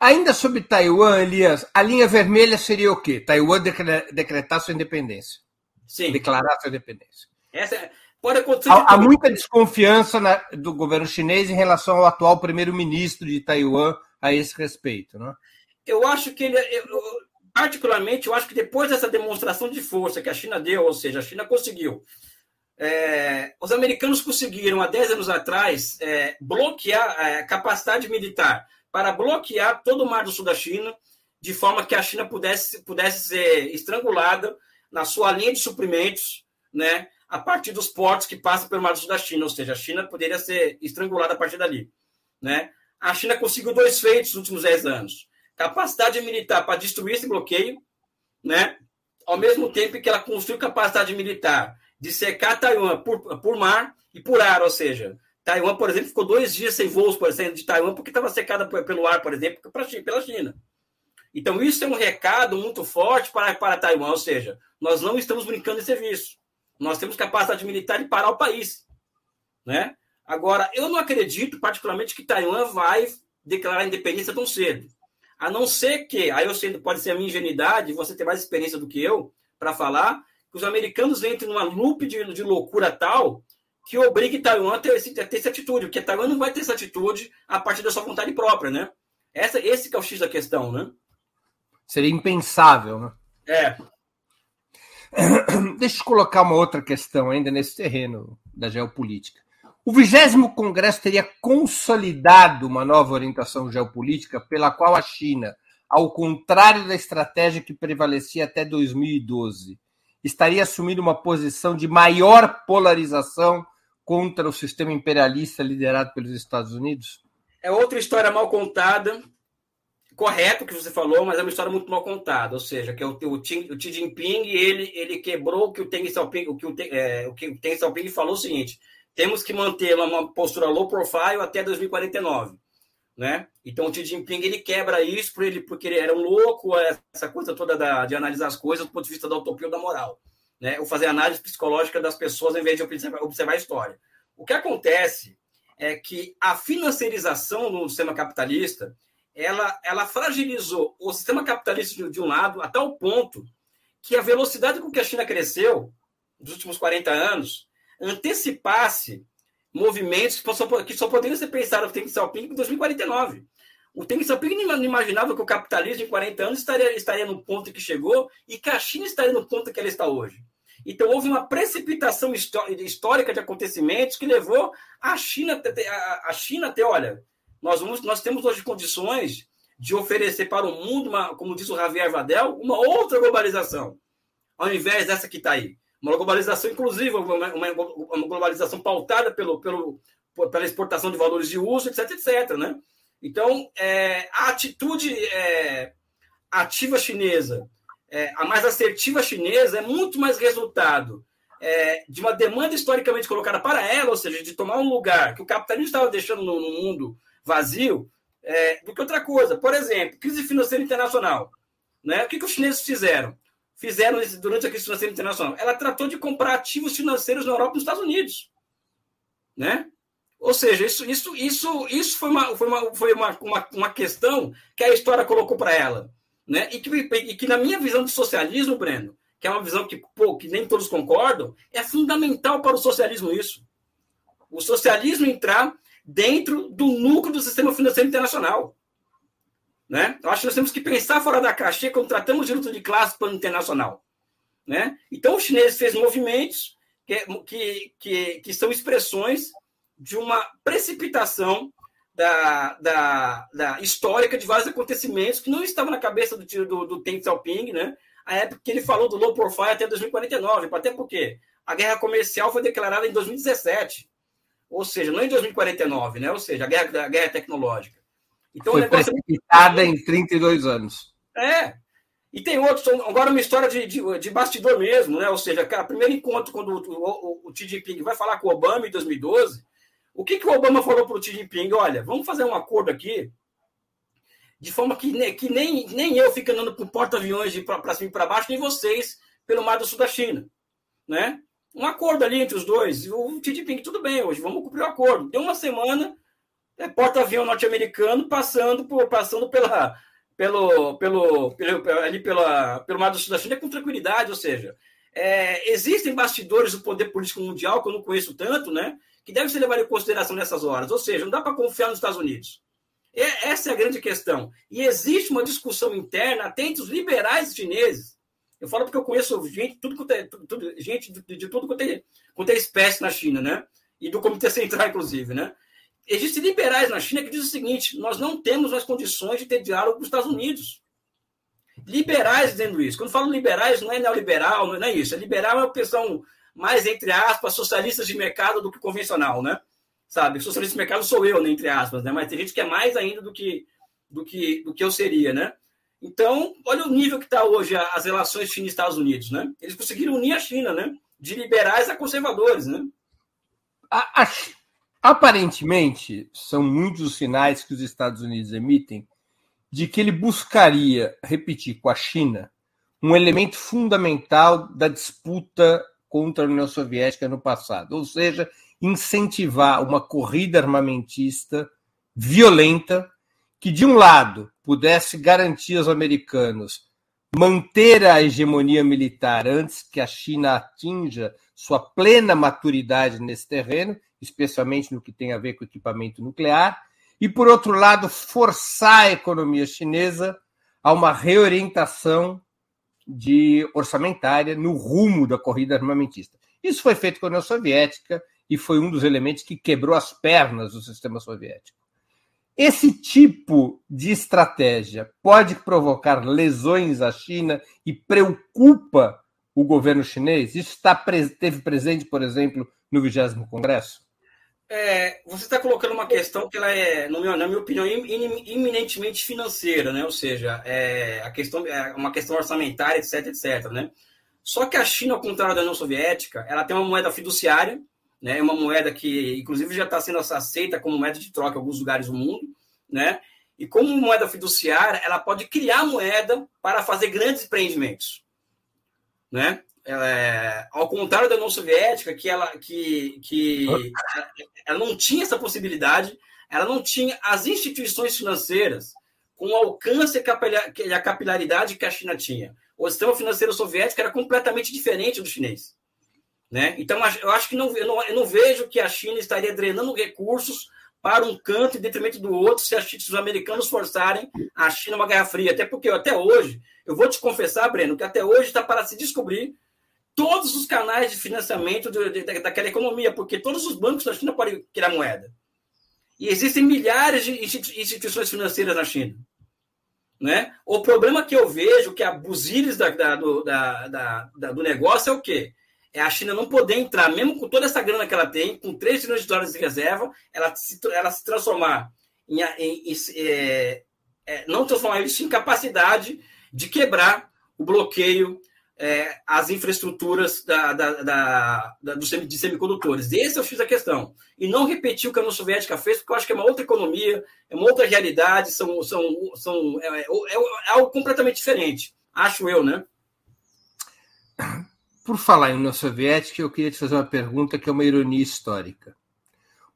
Ainda sobre Taiwan, Elias, a linha vermelha seria o quê? Taiwan decretar sua independência. Sim. Declarar sua independência. Essa é, Pode acontecer. Há, há muita desconfiança na, do governo chinês em relação ao atual primeiro-ministro de Taiwan a esse respeito, né? Eu acho que ele, eu, particularmente, eu acho que depois dessa demonstração de força que a China deu, ou seja, a China conseguiu É, os americanos conseguiram, há 10 anos atrás, é, bloquear a é, capacidade militar para bloquear todo o Mar do Sul da China, de forma que a China pudesse, pudesse ser estrangulada na sua linha de suprimentos, né, a partir dos portos que passam pelo Mar do Sul da China, ou seja, a China poderia ser estrangulada a partir dali. Né? A China conseguiu dois feitos nos últimos 10 anos: capacidade militar para destruir esse bloqueio, né? ao mesmo tempo que ela construiu capacidade militar de secar Taiwan por, por mar e por ar, ou seja, Taiwan, por exemplo, ficou dois dias sem voos, por exemplo, de Taiwan, porque estava secada pelo ar, por exemplo, pela China. Então, isso é um recado muito forte para, para Taiwan, ou seja, nós não estamos brincando em serviço. Nós temos capacidade militar de parar o país. Né? Agora, eu não acredito, particularmente, que Taiwan vai declarar independência tão cedo. A não ser que, aí eu sei, pode ser a minha ingenuidade, você tem mais experiência do que eu para falar, que os americanos entrem numa loop de, de loucura tal que obrigue Taiwan a ter, a ter essa atitude, porque Taiwan não vai ter essa atitude a partir da sua vontade própria, né? Essa, esse é o X da questão, né? Seria impensável, né? É. Deixa eu colocar uma outra questão ainda nesse terreno da geopolítica. O vigésimo Congresso teria consolidado uma nova orientação geopolítica pela qual a China, ao contrário da estratégia que prevalecia até 2012, estaria assumindo uma posição de maior polarização contra o sistema imperialista liderado pelos Estados Unidos? É outra história mal contada. Correto que você falou, mas é uma história muito mal contada. Ou seja, que é o, o, o Xi Jinping ele, ele quebrou o que o Deng Xiaoping, o que o, é, o que o Xiaoping falou o seguinte: temos que manter uma postura low profile até 2049 né? Então o Xi Jinping ele quebra isso por ele, porque ele era um louco, essa coisa toda da, de analisar as coisas do ponto de vista da utopia ou da moral, né? Ou fazer análise psicológica das pessoas em vez de observar, observar a história. O que acontece é que a financiarização no sistema capitalista ela, ela fragilizou o sistema capitalista de, de um lado a tal ponto que a velocidade com que a China cresceu nos últimos 40 anos antecipasse movimentos que só, que só poderiam ser pensados no Deng Xiaoping em 2049. O Deng Xiaoping não imaginava que o capitalismo em 40 anos estaria, estaria no ponto que chegou e que a China estaria no ponto que ela está hoje. Então, houve uma precipitação histórica de acontecimentos que levou a China, a China até, olha, nós, vamos, nós temos hoje condições de oferecer para o mundo, uma, como diz o Javier Vadel, uma outra globalização, ao invés dessa que está aí uma globalização inclusiva, uma, uma, globalização pautada pelo, pelo, pela exportação de valores de uso, etc, etc. Né? Então, é, a atitude é, ativa chinesa, é, a mais assertiva chinesa, é muito mais resultado é, de uma demanda historicamente colocada para ela, ou seja, de tomar um lugar que o capitalismo estava deixando no, no mundo vazio, é, do que outra coisa. Por exemplo, crise financeira internacional. Né? O que, que os chineses fizeram? fizeram durante a crise financeira internacional? Ela tratou de comprar ativos financeiros na Europa e nos Estados Unidos. Né? Ou seja, isso, isso, isso, isso foi, uma, foi, uma, foi uma, uma, uma questão que a história colocou para ela. Né? E, que, e que, na minha visão de socialismo, Breno, que é uma visão que, pô, que nem todos concordam, é fundamental para o socialismo isso. O socialismo entrar dentro do núcleo do sistema financeiro internacional. Né? Eu acho que nós temos que pensar fora da caixa quando tratamos de luta de classe plano internacional. Né? Então, os chineses fez movimentos que, que, que, que são expressões de uma precipitação da, da, da, histórica de vários acontecimentos que não estavam na cabeça do, do, do Deng Xiaoping, né? A época que ele falou do low profile até 2049, até porque a guerra comercial foi declarada em 2017, ou seja, não em 2049, né? Ou seja, a guerra, a guerra tecnológica. Então, Foi precipitada é... em 32 anos. É. E tem outros, agora uma história de, de, de, bastidor mesmo, né? Ou seja, o primeiro encontro quando o, o, o Xi Jinping vai falar com o Obama em 2012, o que, que o Obama falou para o Xi Jinping? Olha, vamos fazer um acordo aqui, de forma que, que nem, nem eu fico andando com porta-aviões para cima e para baixo, nem vocês pelo mar do sul da China, né? Um acordo ali entre os dois. O Xi Jinping, tudo bem, hoje vamos cumprir o acordo. Deu uma semana, é porta-avião norte-americano passando por, passando pela pelo pelo, pelo ali pela pelo mar do sul da China com tranquilidade, ou seja, é, existem bastidores do poder político mundial que eu não conheço tanto, né? Que devem ser levados em consideração nessas horas. Ou seja, não dá para confiar nos Estados Unidos. essa é a grande questão. E existe uma discussão interna até entre os liberais chineses. Eu falo porque eu conheço gente, tudo, tudo, tudo gente de, de, tudo quanto é, quanto é espécie na China, né? E do Comitê Central, inclusive, né? Existem liberais na China que dizem o seguinte: nós não temos as condições de ter diálogo com os Estados Unidos. Liberais dizendo isso. Quando falo liberais, não é neoliberal, não é isso. É liberal é uma opção mais, entre aspas, socialistas de mercado do que convencional, né? Sabe? Socialista de mercado sou eu, né, entre aspas, né? Mas tem gente que é mais ainda do que, do que, do que eu seria, né? Então, olha o nível que está hoje as relações China e Estados Unidos, né? Eles conseguiram unir a China, né? De liberais a conservadores, né? A, a, aparentemente, são muitos os sinais que os Estados Unidos emitem de que ele buscaria repetir com a China um elemento fundamental da disputa contra a União Soviética no passado, ou seja, incentivar uma corrida armamentista violenta que, de um lado, pudesse garantir aos americanos manter a hegemonia militar antes que a China atinja sua plena maturidade nesse terreno, especialmente no que tem a ver com equipamento nuclear, e, por outro lado, forçar a economia chinesa a uma reorientação de orçamentária no rumo da corrida armamentista. Isso foi feito com a União Soviética e foi um dos elementos que quebrou as pernas do sistema soviético. Esse tipo de estratégia pode provocar lesões à China e preocupa o governo chinês? Isso está, teve presente, por exemplo, no 20 Congresso? É, você está colocando uma questão que ela é, na minha opinião, iminentemente financeira, né? Ou seja, é, a questão é uma questão orçamentária, etc, etc, né? Só que a China, ao contrário da União Soviética, ela tem uma moeda fiduciária, né? Uma moeda que, inclusive, já está sendo aceita como moeda de troca em alguns lugares do mundo, né? E como moeda fiduciária, ela pode criar moeda para fazer grandes empreendimentos, né? é, ao contrário da União Soviética, que ela, que, que ela não tinha essa possibilidade, ela não tinha as instituições financeiras com o alcance e a capilaridade que a China tinha. O sistema financeiro soviético era completamente diferente do chinês. Né? Então, eu acho que não eu, não, eu não vejo que a China estaria drenando recursos para um canto em detrimento do outro se, se os americanos forçarem a China uma guerra fria. Até porque, até hoje, eu vou te confessar, Breno, que até hoje está para se descobrir todos os canais de financiamento de, de, daquela economia, porque todos os bancos da China podem criar moeda. E existem milhares de instituições financeiras na China. Né? O problema que eu vejo, que é a da, da, do, da, do negócio é o quê? É a China não poder entrar, mesmo com toda essa grana que ela tem, com 3 trilhões de dólares de reserva, ela se, ela se transformar em, em, em é, é, não transformar isso em capacidade de quebrar o bloqueio é, as infraestruturas da, da, da, da do, de semicondutores. Esse eu fiz a questão. E não repetir o que a União Soviética fez, porque eu acho que é uma outra economia, é uma outra realidade, são, são, são, é, é, é algo completamente diferente. Acho eu, né? Por falar em União Soviética, eu queria te fazer uma pergunta que é uma ironia histórica.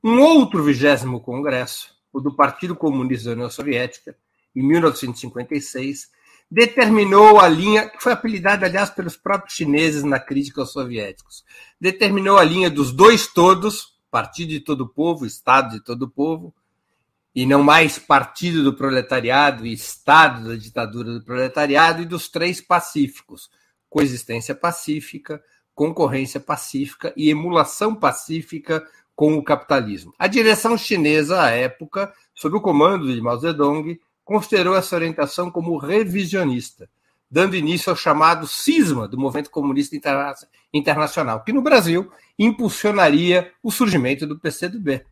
Um outro vigésimo congresso, o do Partido Comunista da União Soviética, em 1956, determinou a linha, que foi apelidada, aliás, pelos próprios chineses na crítica aos soviéticos, determinou a linha dos dois todos, partido de todo o povo, Estado de todo o povo, e não mais partido do proletariado e Estado da ditadura do proletariado, e dos três pacíficos: coexistência pacífica, concorrência pacífica e emulação pacífica com o capitalismo. A direção chinesa, à época, sob o comando de Mao Zedong, considerou essa orientação como revisionista, dando início ao chamado cisma do movimento comunista interna internacional, que no Brasil impulsionaria o surgimento do PCdoB.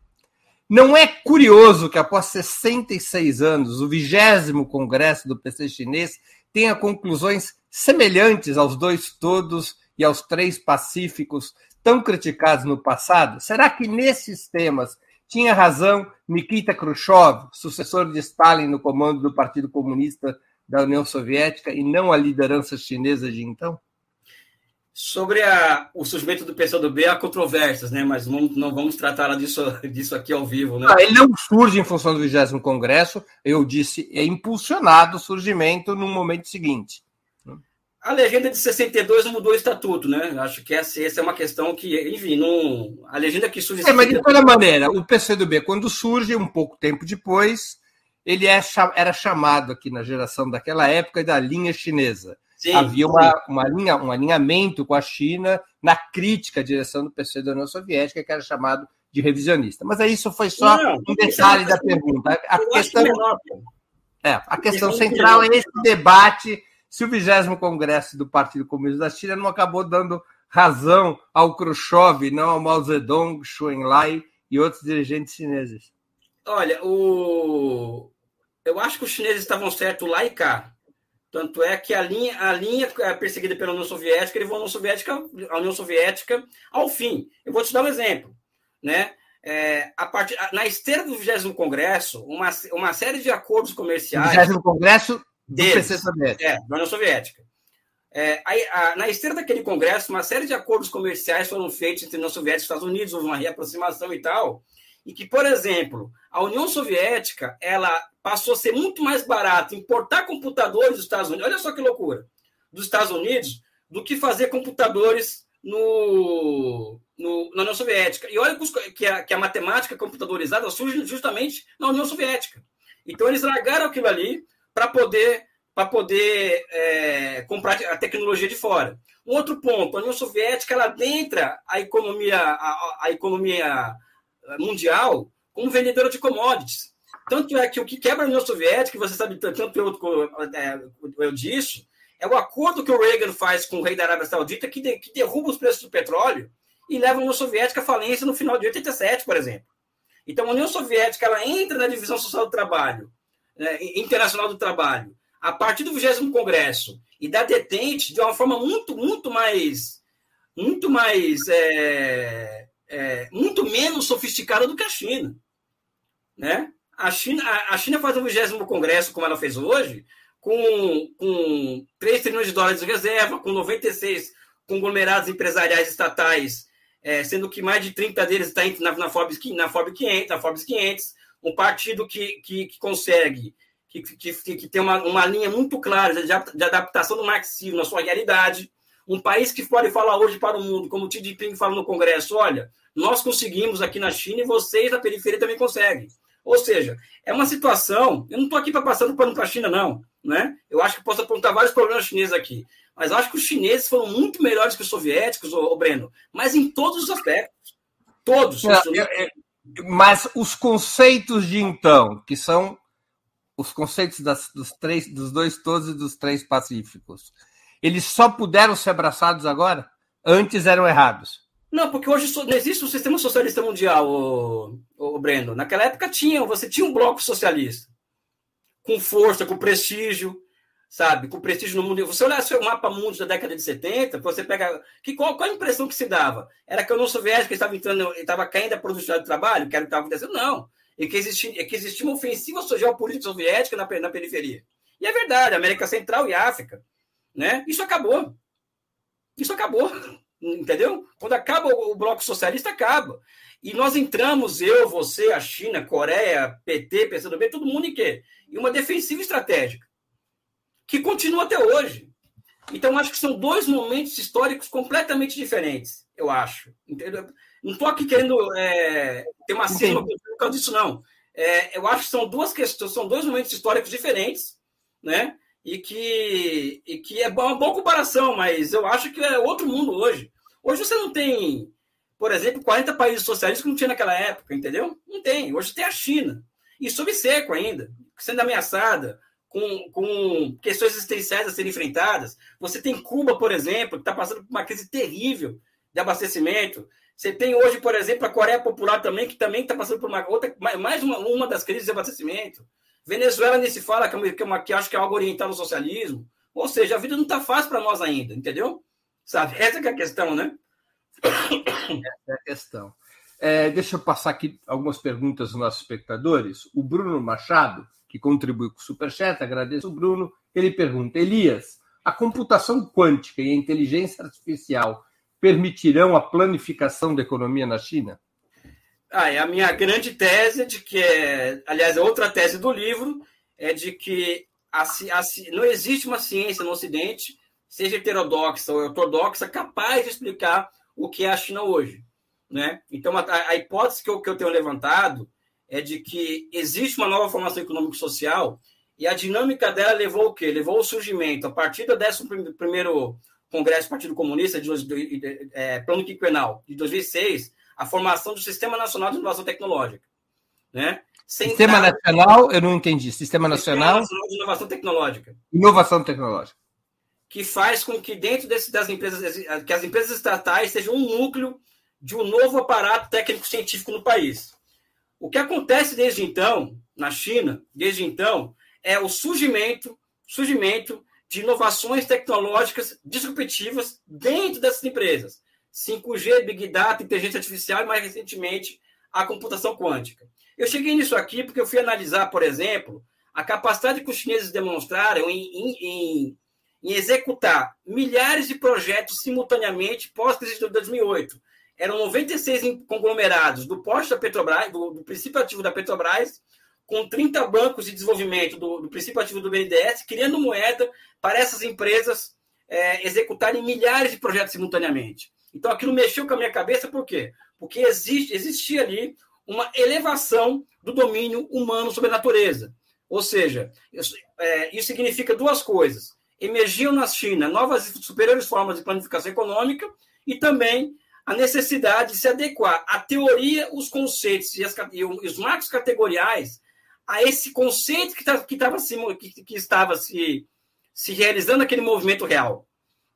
Não é curioso que após 66 anos, o vigésimo congresso do PC chinês tenha conclusões semelhantes aos dois todos e aos três pacíficos tão criticados no passado? Será que nesses temas tinha razão Nikita Khrushchev, sucessor de Stalin no comando do Partido Comunista da União Soviética e não a liderança chinesa de então? Sobre a, o surgimento do PCdoB, há controvérsias, né? mas não, não vamos tratar disso, disso aqui ao vivo. Né? Ah, ele não surge em função do 20 Congresso, eu disse, é impulsionado o surgimento no momento seguinte. A legenda de 62 não mudou o estatuto, né? Acho que essa, essa é uma questão que, enfim, não, a legenda que surge. É, mas de toda maneira, o PCdoB, quando surge, um pouco tempo depois, ele é, era chamado aqui na geração daquela época da linha chinesa. Sim, havia uma, uma linha, um alinhamento com a China na crítica à direção do PC da União Soviética, que era chamado de revisionista. Mas aí isso foi só não, um detalhe da pergunta. A questão, é, a questão central é esse debate se o 20 Congresso do Partido Comunista da China não acabou dando razão ao Khrushchev, não ao Mao Zedong, Xu Enlai e outros dirigentes chineses. Olha, o... eu acho que os chineses estavam certos lá e cá. Tanto é que a linha, a linha perseguida pela União Soviética levou a União Soviética, a União Soviética ao fim. Eu vou te dar um exemplo. Né? É, a part... na esteira do 20 Congresso, uma, uma série de acordos comerciais. 20 Congresso do deles, PC Soviético. É, da União Soviética. É, a, a, na esteira daquele congresso, uma série de acordos comerciais foram feitos entre a União Soviética e os Estados Unidos, houve uma reaproximação e tal, e que, por exemplo, a União Soviética ela passou a ser muito mais barato importar computadores dos Estados Unidos, olha só que loucura, dos Estados Unidos, do que fazer computadores no, no na União Soviética. E olha que a, que a matemática computadorizada surge justamente na União Soviética. Então, eles largaram aquilo ali para poder para poder é, comprar a tecnologia de fora. Um outro ponto, a União Soviética ela adentra a economia, a, a economia mundial como vendedora de commodities. Tanto é que o que quebra a União Soviética, você sabe tanto eu, é, eu disso, é o acordo que o Reagan faz com o rei da Arábia Saudita que, de, que derruba os preços do petróleo e leva a União Soviética à falência no final de 87, por exemplo. Então, a União Soviética ela entra na divisão social do trabalho, né, internacional do trabalho, a partir do 20 Congresso e da detente de uma forma muito, muito mais, muito mais, é, é, muito menos sofisticada do que a China, né? A China, a, China faz o 20 Congresso, como ela fez hoje, com, com 3 trilhões de dólares de reserva, com 96 conglomerados empresariais estatais, é, sendo que mais de 30 deles estão tá na, na, Forbes, na, Forbes 500, na Forbes 500, um partido que, que, que consegue que, que, que tem uma, uma linha muito clara de, de adaptação do marxismo na sua realidade. Um país que pode falar hoje para o mundo, como o Xi Jinping fala no Congresso, olha, nós conseguimos aqui na China e vocês da periferia também conseguem. Ou seja, é uma situação. Eu não estou aqui para passar pano para a China, não. Né? Eu acho que posso apontar vários problemas chineses aqui. Mas acho que os chineses foram muito melhores que os soviéticos, ô, ô Breno, mas em todos os aspectos. Todos. Não, eu, eu, mas os conceitos de então, que são os conceitos das, dos, três, dos dois todos e dos três pacíficos, eles só puderam ser abraçados agora? Antes eram errados. Não, porque hoje não existe um sistema socialista mundial, o, Breno. Naquela época tinha, você tinha um bloco socialista com força, com prestígio, sabe? Com prestígio no mundo. Você olhar o mapa mundo da década de 70, você pega. Que, qual, qual a impressão que se dava? Era que a União Soviética estava entrando, estava caindo a produção de trabalho, que era o que estava acontecendo? Não e que existia, que existia uma ofensiva geopolítica soviética na, na periferia. E é verdade, América Central e África. Né? Isso acabou. Isso acabou. Entendeu? Quando acaba o bloco socialista, acaba. E nós entramos, eu, você, a China, Coreia, PT, PCdoB, todo mundo em quê? Em uma defensiva estratégica. Que continua até hoje. Então, acho que são dois momentos históricos completamente diferentes, eu acho. Entendeu? Não estou aqui querendo é, ter uma cena por causa disso, não. É, eu acho que são duas questões, são dois momentos históricos diferentes, né? E que, e que é uma boa comparação, mas eu acho que é outro mundo hoje. Hoje você não tem, por exemplo, 40 países socialistas que não tinha naquela época, entendeu? Não tem. Hoje tem a China. E sob seco ainda, sendo ameaçada, com, com questões existenciais a serem enfrentadas. Você tem Cuba, por exemplo, que está passando por uma crise terrível de abastecimento. Você tem hoje, por exemplo, a Coreia Popular também, que também está passando por uma outra, mais uma, uma das crises de abastecimento. Venezuela nem se fala, que, é que, é uma, que acho que é algo oriental no socialismo. Ou seja, a vida não está fácil para nós ainda, entendeu? Sabe? Essa é a questão, né? Essa é a questão. É, deixa eu passar aqui algumas perguntas dos nossos espectadores. O Bruno Machado, que contribui com o Superchat, agradeço o Bruno. Ele pergunta: Elias, a computação quântica e a inteligência artificial permitirão a planificação da economia na China? Ah, é a minha grande tese de que é, aliás, outra tese do livro é de que a, a, não existe uma ciência no Ocidente, seja heterodoxa ou ortodoxa, capaz de explicar o que é a China hoje. Né? Então, a, a hipótese que eu, que eu tenho levantado é de que existe uma nova formação econômico-social E a dinâmica dela levou o quê? Levou o surgimento, a partir do 11 Congresso do Partido Comunista, de, de, de, é, Plano Quinquenal, de 2006, a formação do Sistema Nacional de Inovação Tecnológica. Né? Sistema Nacional, eu não entendi. Sistema Nacional... Sistema Nacional de Inovação Tecnológica. Inovação Tecnológica. Que faz com que dentro desse, das empresas, que as empresas estatais sejam um núcleo de um novo aparato técnico-científico no país. O que acontece desde então, na China, desde então, é o surgimento, surgimento de inovações tecnológicas disruptivas dentro dessas empresas. 5G, Big Data, inteligência artificial e, mais recentemente, a computação quântica. Eu cheguei nisso aqui porque eu fui analisar, por exemplo, a capacidade que os chineses demonstraram em, em, em executar milhares de projetos simultaneamente pós-crise de 2008. Eram 96 conglomerados do posto da Petrobras, do, do princípio ativo da Petrobras, com 30 bancos de desenvolvimento do, do princípio ativo do BNDES, criando moeda para essas empresas é, executarem milhares de projetos simultaneamente. Então, aquilo mexeu com a minha cabeça, por quê? Porque existe, existia ali uma elevação do domínio humano sobre a natureza. Ou seja, isso, é, isso significa duas coisas. Emergiam na China novas e superiores formas de planificação econômica e também a necessidade de se adequar à teoria, os conceitos e, as, e os marcos categoriais a esse conceito que, tá, que, tava se, que, que estava se, se realizando aquele movimento real.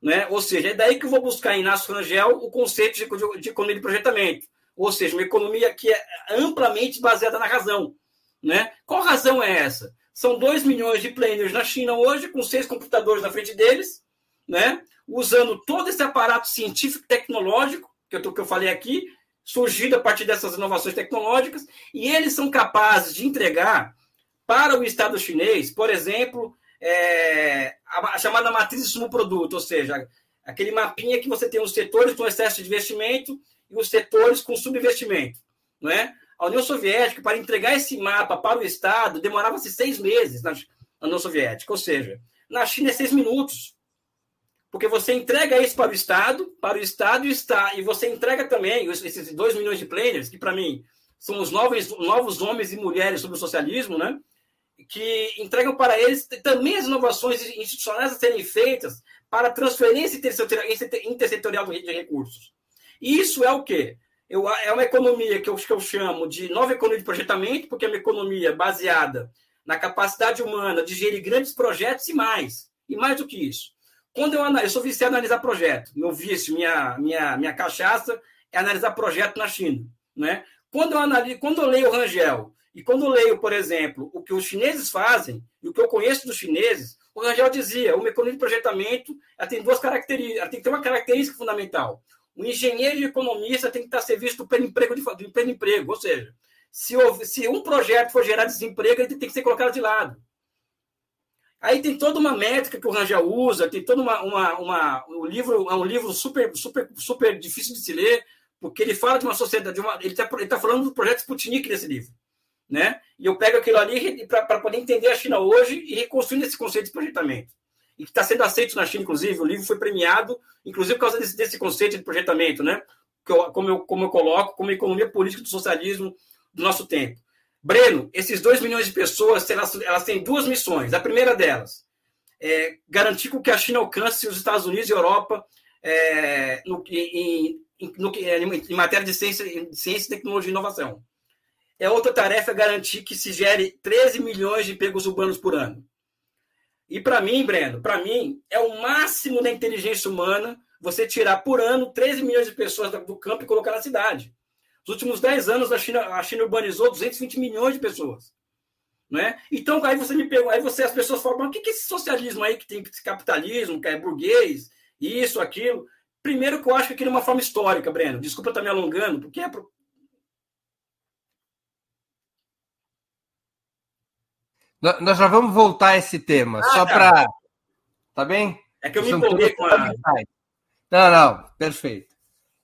Né? Ou seja, é daí que eu vou buscar em Inácio Rangel o conceito de, de, economia de projetamento. Ou seja, uma economia que é amplamente baseada na razão. Né? Qual razão é essa? São 2 milhões de planners na China hoje, com seis computadores na frente deles, né? usando todo esse aparato científico tecnológico, que eu, que eu falei aqui, surgido a partir dessas inovações tecnológicas, e eles são capazes de entregar para o Estado chinês, por exemplo, é, a, chamada matriz de sumo produto, ou seja, aquele mapinha que você tem os setores com excesso de investimento e os setores com subinvestimento. Não é? A União Soviética, para entregar esse mapa para o Estado, demorava-se seis meses na União Soviética, ou seja, na China é seis minutos porque você entrega isso para o Estado, para o Estado e está e você entrega também esses 2 milhões de planners, que para mim são os novos, novos homens e mulheres sobre o socialismo, né? Que entregam para eles também as inovações institucionais a serem feitas para transferência intersetorial de recursos. E isso é o quê? Eu, é uma economia que eu, que eu chamo de nova economia de projetamento, porque é uma economia baseada na capacidade humana de gerir grandes projetos e mais. E mais do que isso quando eu, eu sou viciado em analisar projeto, meu vício, minha, minha, minha cachaça é analisar projeto na China. Né? Quando, eu analiso, quando eu leio o Rangel e quando leio, por exemplo, o que os chineses fazem e o que eu conheço dos chineses, o Rangel dizia, uma economia de projetamento tem duas características, tem que ter uma característica fundamental. O engenheiro e o economista tem que estar a serviço do emprego, de, emprego, ou seja, se, se um projeto for gerar desemprego, ele tem que ser colocado de lado. Aí tem toda uma métrica que o Rangel usa, tem toda uma, uma, uma um livro, é um livro super, super, super difícil de se ler, porque ele fala de uma sociedade, de uma, ele está tá falando do projeto Sputnik nesse livro, né? E eu pego aquilo ali para poder entender a China hoje e reconstruir esse conceito de projetamento. E que está sendo aceito na China, inclusive, o livro foi premiado, inclusive por causa desse, desse conceito de projetamento, né? Eu, como, eu, como eu coloco, como economia política do socialismo do nosso tempo. Breno, esses 2 milhões de pessoas, elas, elas têm duas missões. A primeira delas é garantir que a China alcance os Estados Unidos e Europa é, no, em, no, em, matéria de ciência, ciência, tecnologia e inovação. É outra tarefa garantir que se gere 13 milhões de empregos urbanos por ano. E para mim, Breno, para mim, é o máximo da inteligência humana você tirar por ano 13 milhões de pessoas do campo e colocar na cidade. Nos últimos 10 anos, a China, a China urbanizou 220 milhões de pessoas. Né? Então, aí você me pergunta, aí você, as pessoas falam, o que é esse socialismo aí que tem esse capitalismo, que é burguês, isso, aquilo? Primeiro que eu acho que aquilo é uma forma histórica, Breno. Desculpa estar me alongando, porque é. Nós já vamos voltar a esse tema, ah, só tá. para. Tá bem? É que eu me empolguei com a. Não, não, perfeito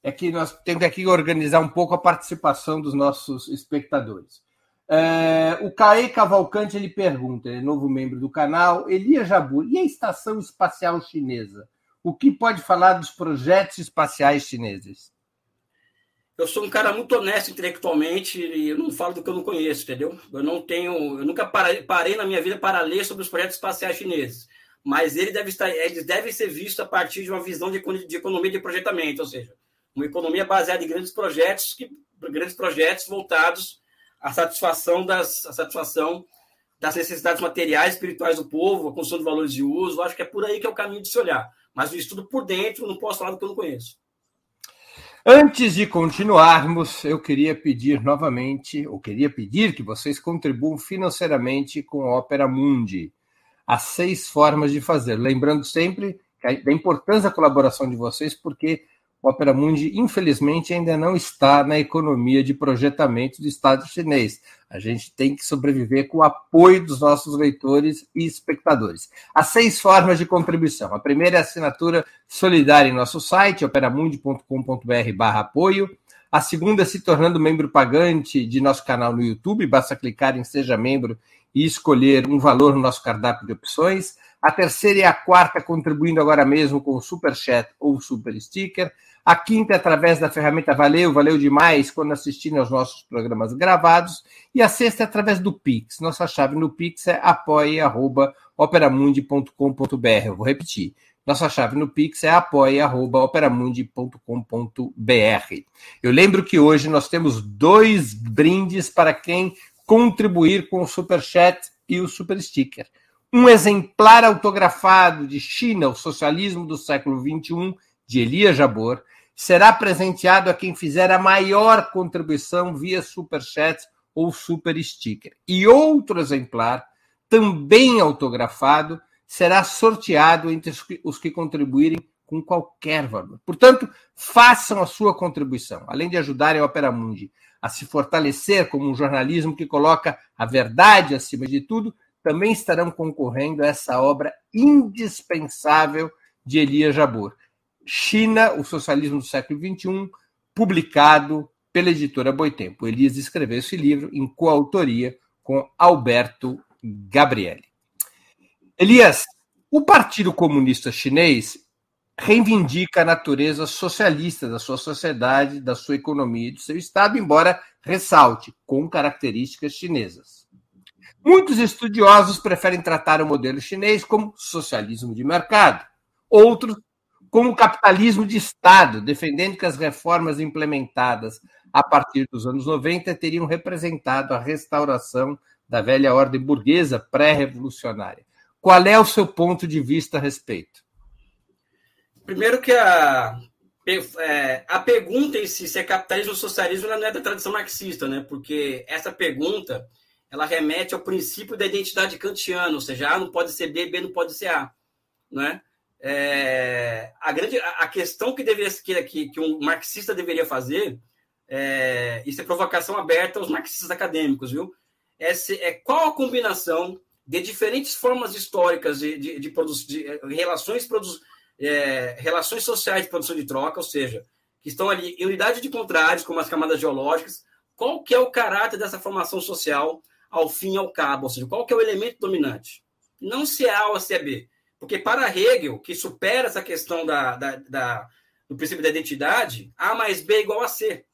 é que nós temos aqui organizar um pouco a participação dos nossos espectadores. É, o Caê Cavalcante ele pergunta, ele é novo membro do canal, Elia Jabu, e a Estação Espacial Chinesa? O que pode falar dos projetos espaciais chineses? Eu sou um cara muito honesto intelectualmente e eu não falo do que eu não conheço, entendeu? Eu não tenho, eu nunca parei, na minha vida para ler sobre os projetos espaciais chineses, mas ele deve estar, eles devem ser vistos a partir de uma visão de, de economia de projetamento, ou seja, uma economia baseada em grandes projetos, que, grandes projetos voltados à satisfação das, à satisfação das necessidades materiais, espirituais do povo, a construção de valores de uso. Eu acho que é por aí que é o caminho de se olhar. Mas o estudo por dentro, não posso falar do que eu não conheço. Antes de continuarmos, eu queria pedir novamente, ou queria pedir que vocês contribuam financeiramente com a Opera Mundi. Há seis formas de fazer. Lembrando sempre da importância da colaboração de vocês, porque o Opera Mundi, infelizmente, ainda não está na economia de projetamento do Estado chinês. A gente tem que sobreviver com o apoio dos nossos leitores e espectadores. Há seis formas de contribuição. A primeira é a assinatura solidária em nosso site, operamundi.com.br apoio. A segunda é se tornando membro pagante de nosso canal no YouTube. Basta clicar em Seja Membro e escolher um valor no nosso cardápio de opções. A terceira e a quarta contribuindo agora mesmo com o Super Chat ou Super Sticker. A quinta é através da ferramenta Valeu, valeu demais quando assistindo aos nossos programas gravados. E a sexta é através do Pix. Nossa chave no Pix é apoia.operamundi.com.br. Eu vou repetir. Nossa chave no Pix é apoia.operamundi.com.br. Eu lembro que hoje nós temos dois brindes para quem contribuir com o Super Chat e o Super Sticker. Um exemplar autografado de China, o socialismo do século XXI, de Elias Jabor, será presenteado a quem fizer a maior contribuição via Superchat ou Super Sticker. E outro exemplar, também autografado, será sorteado entre os que contribuírem com qualquer valor. Portanto, façam a sua contribuição, além de ajudarem a Opera Mundi a se fortalecer como um jornalismo que coloca a verdade acima de tudo, também estarão concorrendo a essa obra indispensável de Elias Jabor. China, o Socialismo do Século XXI, publicado pela editora Boitempo. Elias escreveu esse livro em coautoria com Alberto Gabriele. Elias, o Partido Comunista Chinês reivindica a natureza socialista da sua sociedade, da sua economia e do seu Estado, embora ressalte com características chinesas. Muitos estudiosos preferem tratar o modelo chinês como socialismo de mercado. Outros como capitalismo de Estado, defendendo que as reformas implementadas a partir dos anos 90 teriam representado a restauração da velha ordem burguesa pré-revolucionária. Qual é o seu ponto de vista a respeito? Primeiro que a, é, a pergunta em si, se é capitalismo ou socialismo, ela não é da tradição marxista, né? Porque essa pergunta ela remete ao princípio da identidade kantiana, ou seja, A não pode ser B, B não pode ser A, não é? A grande a questão que deveria que, que, um marxista deveria fazer é, isso é provocação aberta aos marxistas acadêmicos, viu? É, se, é qual a combinação de diferentes formas históricas de, de, de, de é, relações, produ, é, relações sociais de produção de troca, ou seja, que estão ali em unidade de contrários, como as camadas geológicas, qual que é o caráter dessa formação social ao fim e ao cabo, ou seja, qual que é o elemento dominante? Não se é A ou se é B. Porque para Hegel, que supera essa questão da, da, da, do princípio da identidade, A mais B é igual a C.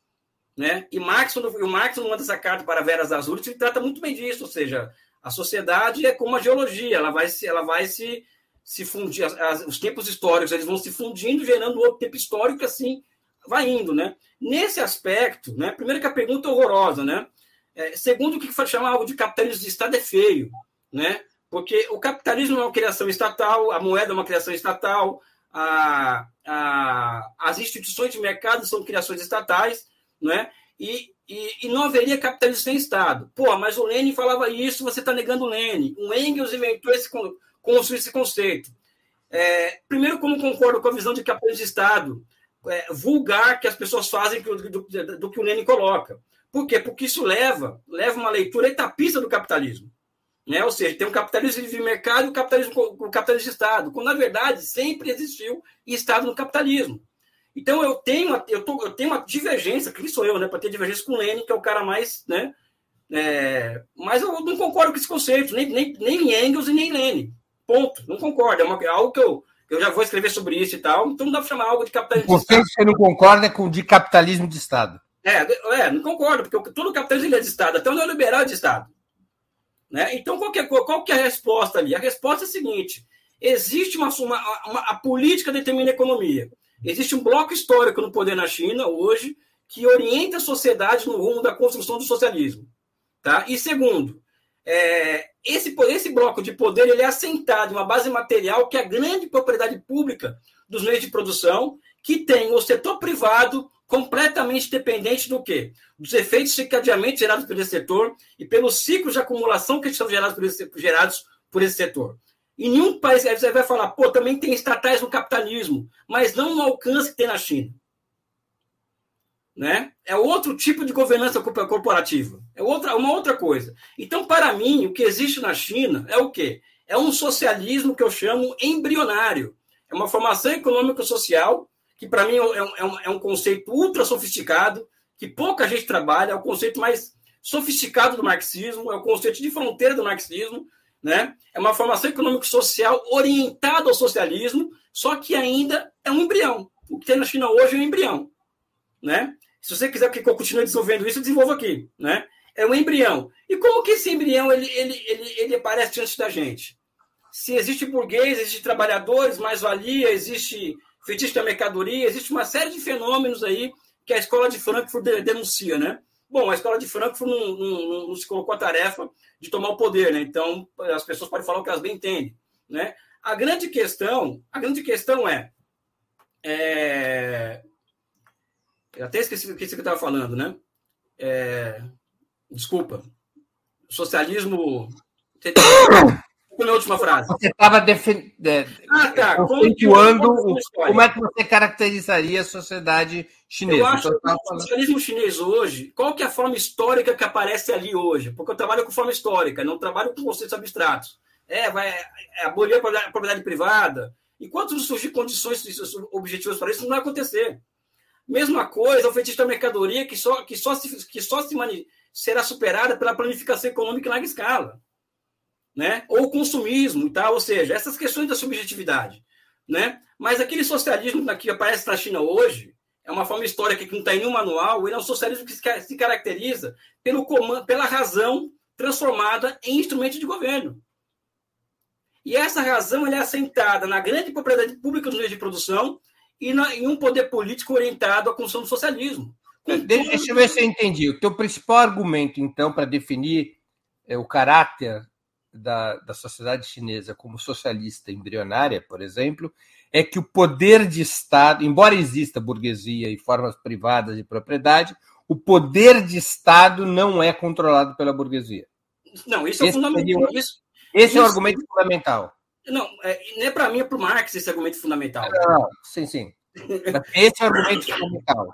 Né? E Marx, o Marx não manda essa carta para Veras Azules, ele trata muito bem disso, ou seja, a sociedade é como a geologia, ela vai se, ela vai se, se fundir, as, os tempos históricos eles vão se fundindo, gerando outro tempo histórico, assim vai indo, né? Nesse aspecto, né? Primeiro que a pergunta é horrorosa, né? É, segundo, o que chamar algo de capitalismo de Estado é feio, né? Porque o capitalismo é uma criação estatal, a moeda é uma criação estatal, a, a, as instituições de mercado são criações estatais, não é? E, e, e, não haveria capitalismo sem Estado. Pô, mas o Lenin falava isso, você está negando o Lenin. O Engels inventou esse, construiu esse conceito. É, primeiro, como concordo com a visão de capitalismo de Estado, é, vulgar que as pessoas fazem do, do, do, que o Lenin coloca. Por quê? Porque isso leva, leva uma leitura etapista do capitalismo. Né? Ou seja, tem o capitalismo de mercado e o capitalismo, o capitalismo de Estado, quando na verdade sempre existiu Estado no capitalismo. Então eu tenho, uma, eu, tô, eu tenho uma divergência, que sou eu, né, para ter divergência com o Lenin, que é o cara mais. Né, é, mas eu não concordo com esse conceito, nem, nem, nem Engels e nem Lenin. Ponto. Não concordo. É, uma, é algo que eu, eu já vou escrever sobre isso e tal, então não dá para chamar algo de capitalismo. O conceito que você não concorda é com o de capitalismo de Estado. É, é, não concordo, porque todo capitalismo é de Estado, até o neoliberal é de Estado. Né? Então, qual que, é, qual que é a resposta ali? A resposta é a seguinte: existe uma, uma, uma, a política determina a economia. Existe um bloco histórico no poder na China hoje que orienta a sociedade no rumo da construção do socialismo. Tá? E segundo, é, esse, esse bloco de poder ele é assentado em uma base material que é a grande propriedade pública dos meios de produção, que tem o setor privado completamente dependente do quê? Dos efeitos de encadeamento gerados por esse setor e pelos ciclos de acumulação que são gerados por esse, gerados por esse setor. Em nenhum país você vai falar, pô, também tem estatais no capitalismo, mas não no alcance que tem na China. Né? É outro tipo de governança corporativa. É outra, uma outra coisa. Então, para mim, o que existe na China é o quê? É um socialismo que eu chamo embrionário. É uma formação econômico-social que para mim é, é um, é um conceito ultra sofisticado, que pouca gente trabalha, é o conceito mais sofisticado do marxismo, é o conceito de fronteira do marxismo, né? É uma formação econômico-social orientada ao socialismo, só que ainda é um embrião. O que tem na China hoje é um embrião, né? Se você quiser que eu continue desenvolvendo isso, eu desenvolvo aqui, né? É um embrião. E como que esse embrião ele, ele, ele, ele aparece diante da gente? Se existe burguês, existe trabalhadores, mais-valia, existe fetiche da mercadoria, existe uma série de fenômenos aí que a escola de Frankfurt denuncia, né? Bom, a escola de Frankfurt não, não, não, se colocou a tarefa de tomar o poder, né? Então, as pessoas podem falar o que elas bem entendem, né? A grande questão, a grande questão é, é... eu até esqueci o que você estava falando, né? É... Desculpa. Socialismo minha última frase. Você estava defendendo. Ah, tá. conceituando como, como, é que você caracterizaria a sociedade chinesa. Eu acho então, que o socialismo chinês hoje, qual que é a forma histórica que aparece ali hoje? Porque eu trabalho com forma histórica, não trabalho com conceitos abstratos. É, vai é, abolir a propriedade privada. Enquanto não surgir condições objetivas para isso, não vai acontecer. Mesma coisa, o fetiche da mercadoria, que só, que só, se, que só se mani, será superada pela planificação econômica em larga escala né? ou consumismo e tal, ou seja, essas questões da subjetividade. Né? Mas aquele socialismo que aparece na China hoje, é uma forma histórica que não está em nenhum manual, ele é um socialismo que se caracteriza pelo comando, pela razão transformada em instrumento de governo. E essa razão é assentada na grande propriedade pública dos meios de produção e na, em um poder político orientado à construção do socialismo. Deixa eu ver se eu entendi. O teu principal argumento, então, para definir é, o caráter da, da sociedade chinesa como socialista embrionária, por exemplo, é que o poder de Estado, embora exista burguesia e formas privadas de propriedade, o poder de Estado não é controlado pela burguesia. Não, isso é fundamental. Seria, isso, esse isso, é o argumento fundamental. Não, é, não é para mim, é para o Marx esse argumento fundamental. Não, sim, sim. Esse é o argumento fundamental.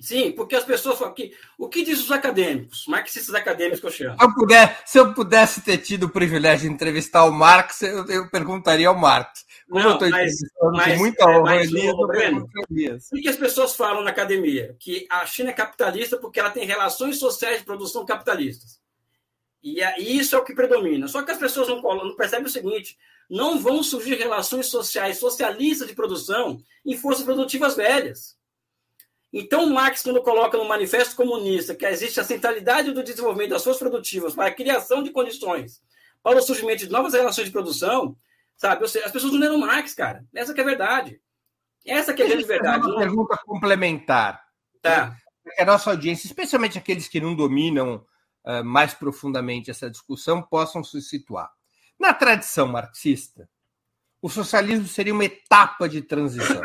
Sim, porque as pessoas falam que. O que diz os acadêmicos, marxistas acadêmicos que eu chamo? Se eu, puder, se eu pudesse ter tido o privilégio de entrevistar o Marx, eu, eu perguntaria ao Marx. Como Não, eu estou entrevistando com muita é, honra, O que as pessoas falam na academia? Que a China é capitalista porque ela tem relações sociais de produção capitalistas. E, e isso é o que predomina. Só que as pessoas não, não percebem o seguinte: não vão surgir relações sociais socialistas de produção em forças produtivas velhas. Então, Marx, quando coloca no Manifesto Comunista que existe a centralidade do desenvolvimento das forças produtivas para a criação de condições para o surgimento de novas relações de produção, sabe? Seja, as pessoas não leram Marx, cara. Essa que é a verdade. Essa que é a grande verdade. Uma pergunta complementar. Tá. Que a nossa audiência, especialmente aqueles que não dominam uh, mais profundamente essa discussão, possam se situar. Na tradição marxista, o socialismo seria uma etapa de transição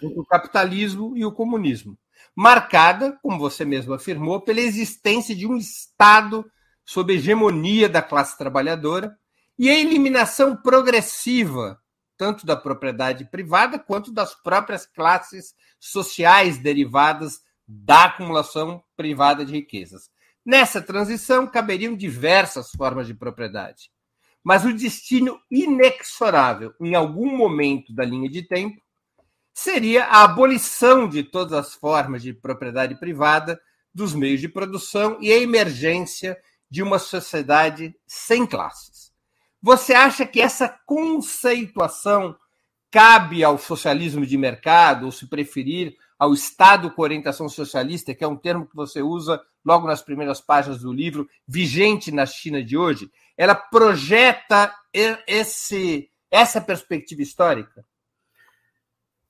entre o capitalismo e o comunismo marcada, como você mesmo afirmou, pela existência de um Estado sob hegemonia da classe trabalhadora e a eliminação progressiva tanto da propriedade privada quanto das próprias classes sociais derivadas da acumulação privada de riquezas. Nessa transição caberiam diversas formas de propriedade, mas o destino inexorável, em algum momento da linha de tempo, seria a abolição de todas as formas de propriedade privada dos meios de produção e a emergência de uma sociedade sem classes. Você acha que essa conceituação cabe ao socialismo de mercado, ou se preferir, ao Estado com orientação socialista, que é um termo que você usa logo nas primeiras páginas do livro, vigente na China de hoje, ela projeta esse, essa perspectiva histórica?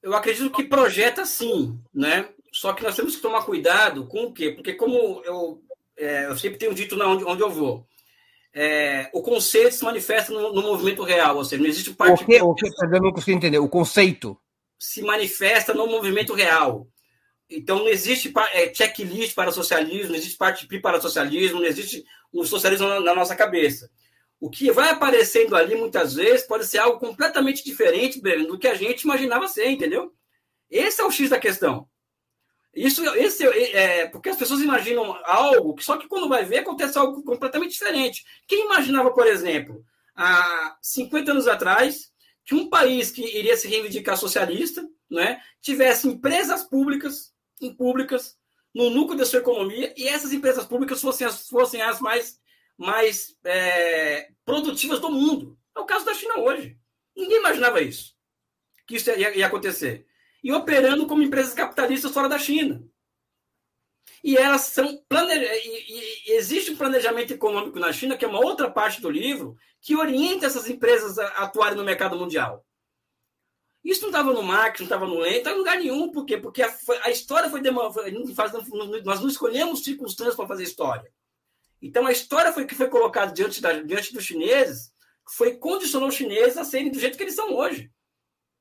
Eu acredito que projeta sim, né? Só que nós temos que tomar cuidado com o quê? Porque como eu, é, eu sempre tenho dito onde, onde eu vou, é, o conceito se manifesta no, no, movimento real, ou seja, não existe parte... O que, o que, eu não consigo entender, o conceito? Se manifesta no movimento real. Então, não existe é, checklist para socialismo, não existe parte para socialismo, não existe um socialismo na, na nossa cabeça. O que vai aparecendo ali, muitas vezes, pode ser algo completamente diferente do que a gente imaginava ser, entendeu? Esse é o X da questão. Isso, esse, é, porque as pessoas imaginam algo, só que quando vai ver, acontece algo completamente diferente. Quem imaginava, por exemplo, há 50 anos atrás, que um país que iria se reivindicar socialista né, tivesse empresas públicas públicas no núcleo da sua economia e essas empresas públicas fossem as, fossem as mais, mais é, produtivas do mundo. É o caso da China hoje. Ninguém imaginava isso, que isso ia, ia acontecer. E operando como empresas capitalistas fora da China. E elas são plane... e, e existe um planejamento econômico na China, que é uma outra parte do livro, que orienta essas empresas a atuarem no mercado mundial. Isso não estava no Marx, não estava no Lenin, estava em lugar nenhum. Por quê? Porque a, a história foi, Nós não escolhemos circunstâncias para fazer história. Então, a história foi que foi colocada diante, da, diante dos chineses, foi condicionou os chineses a serem do jeito que eles são hoje.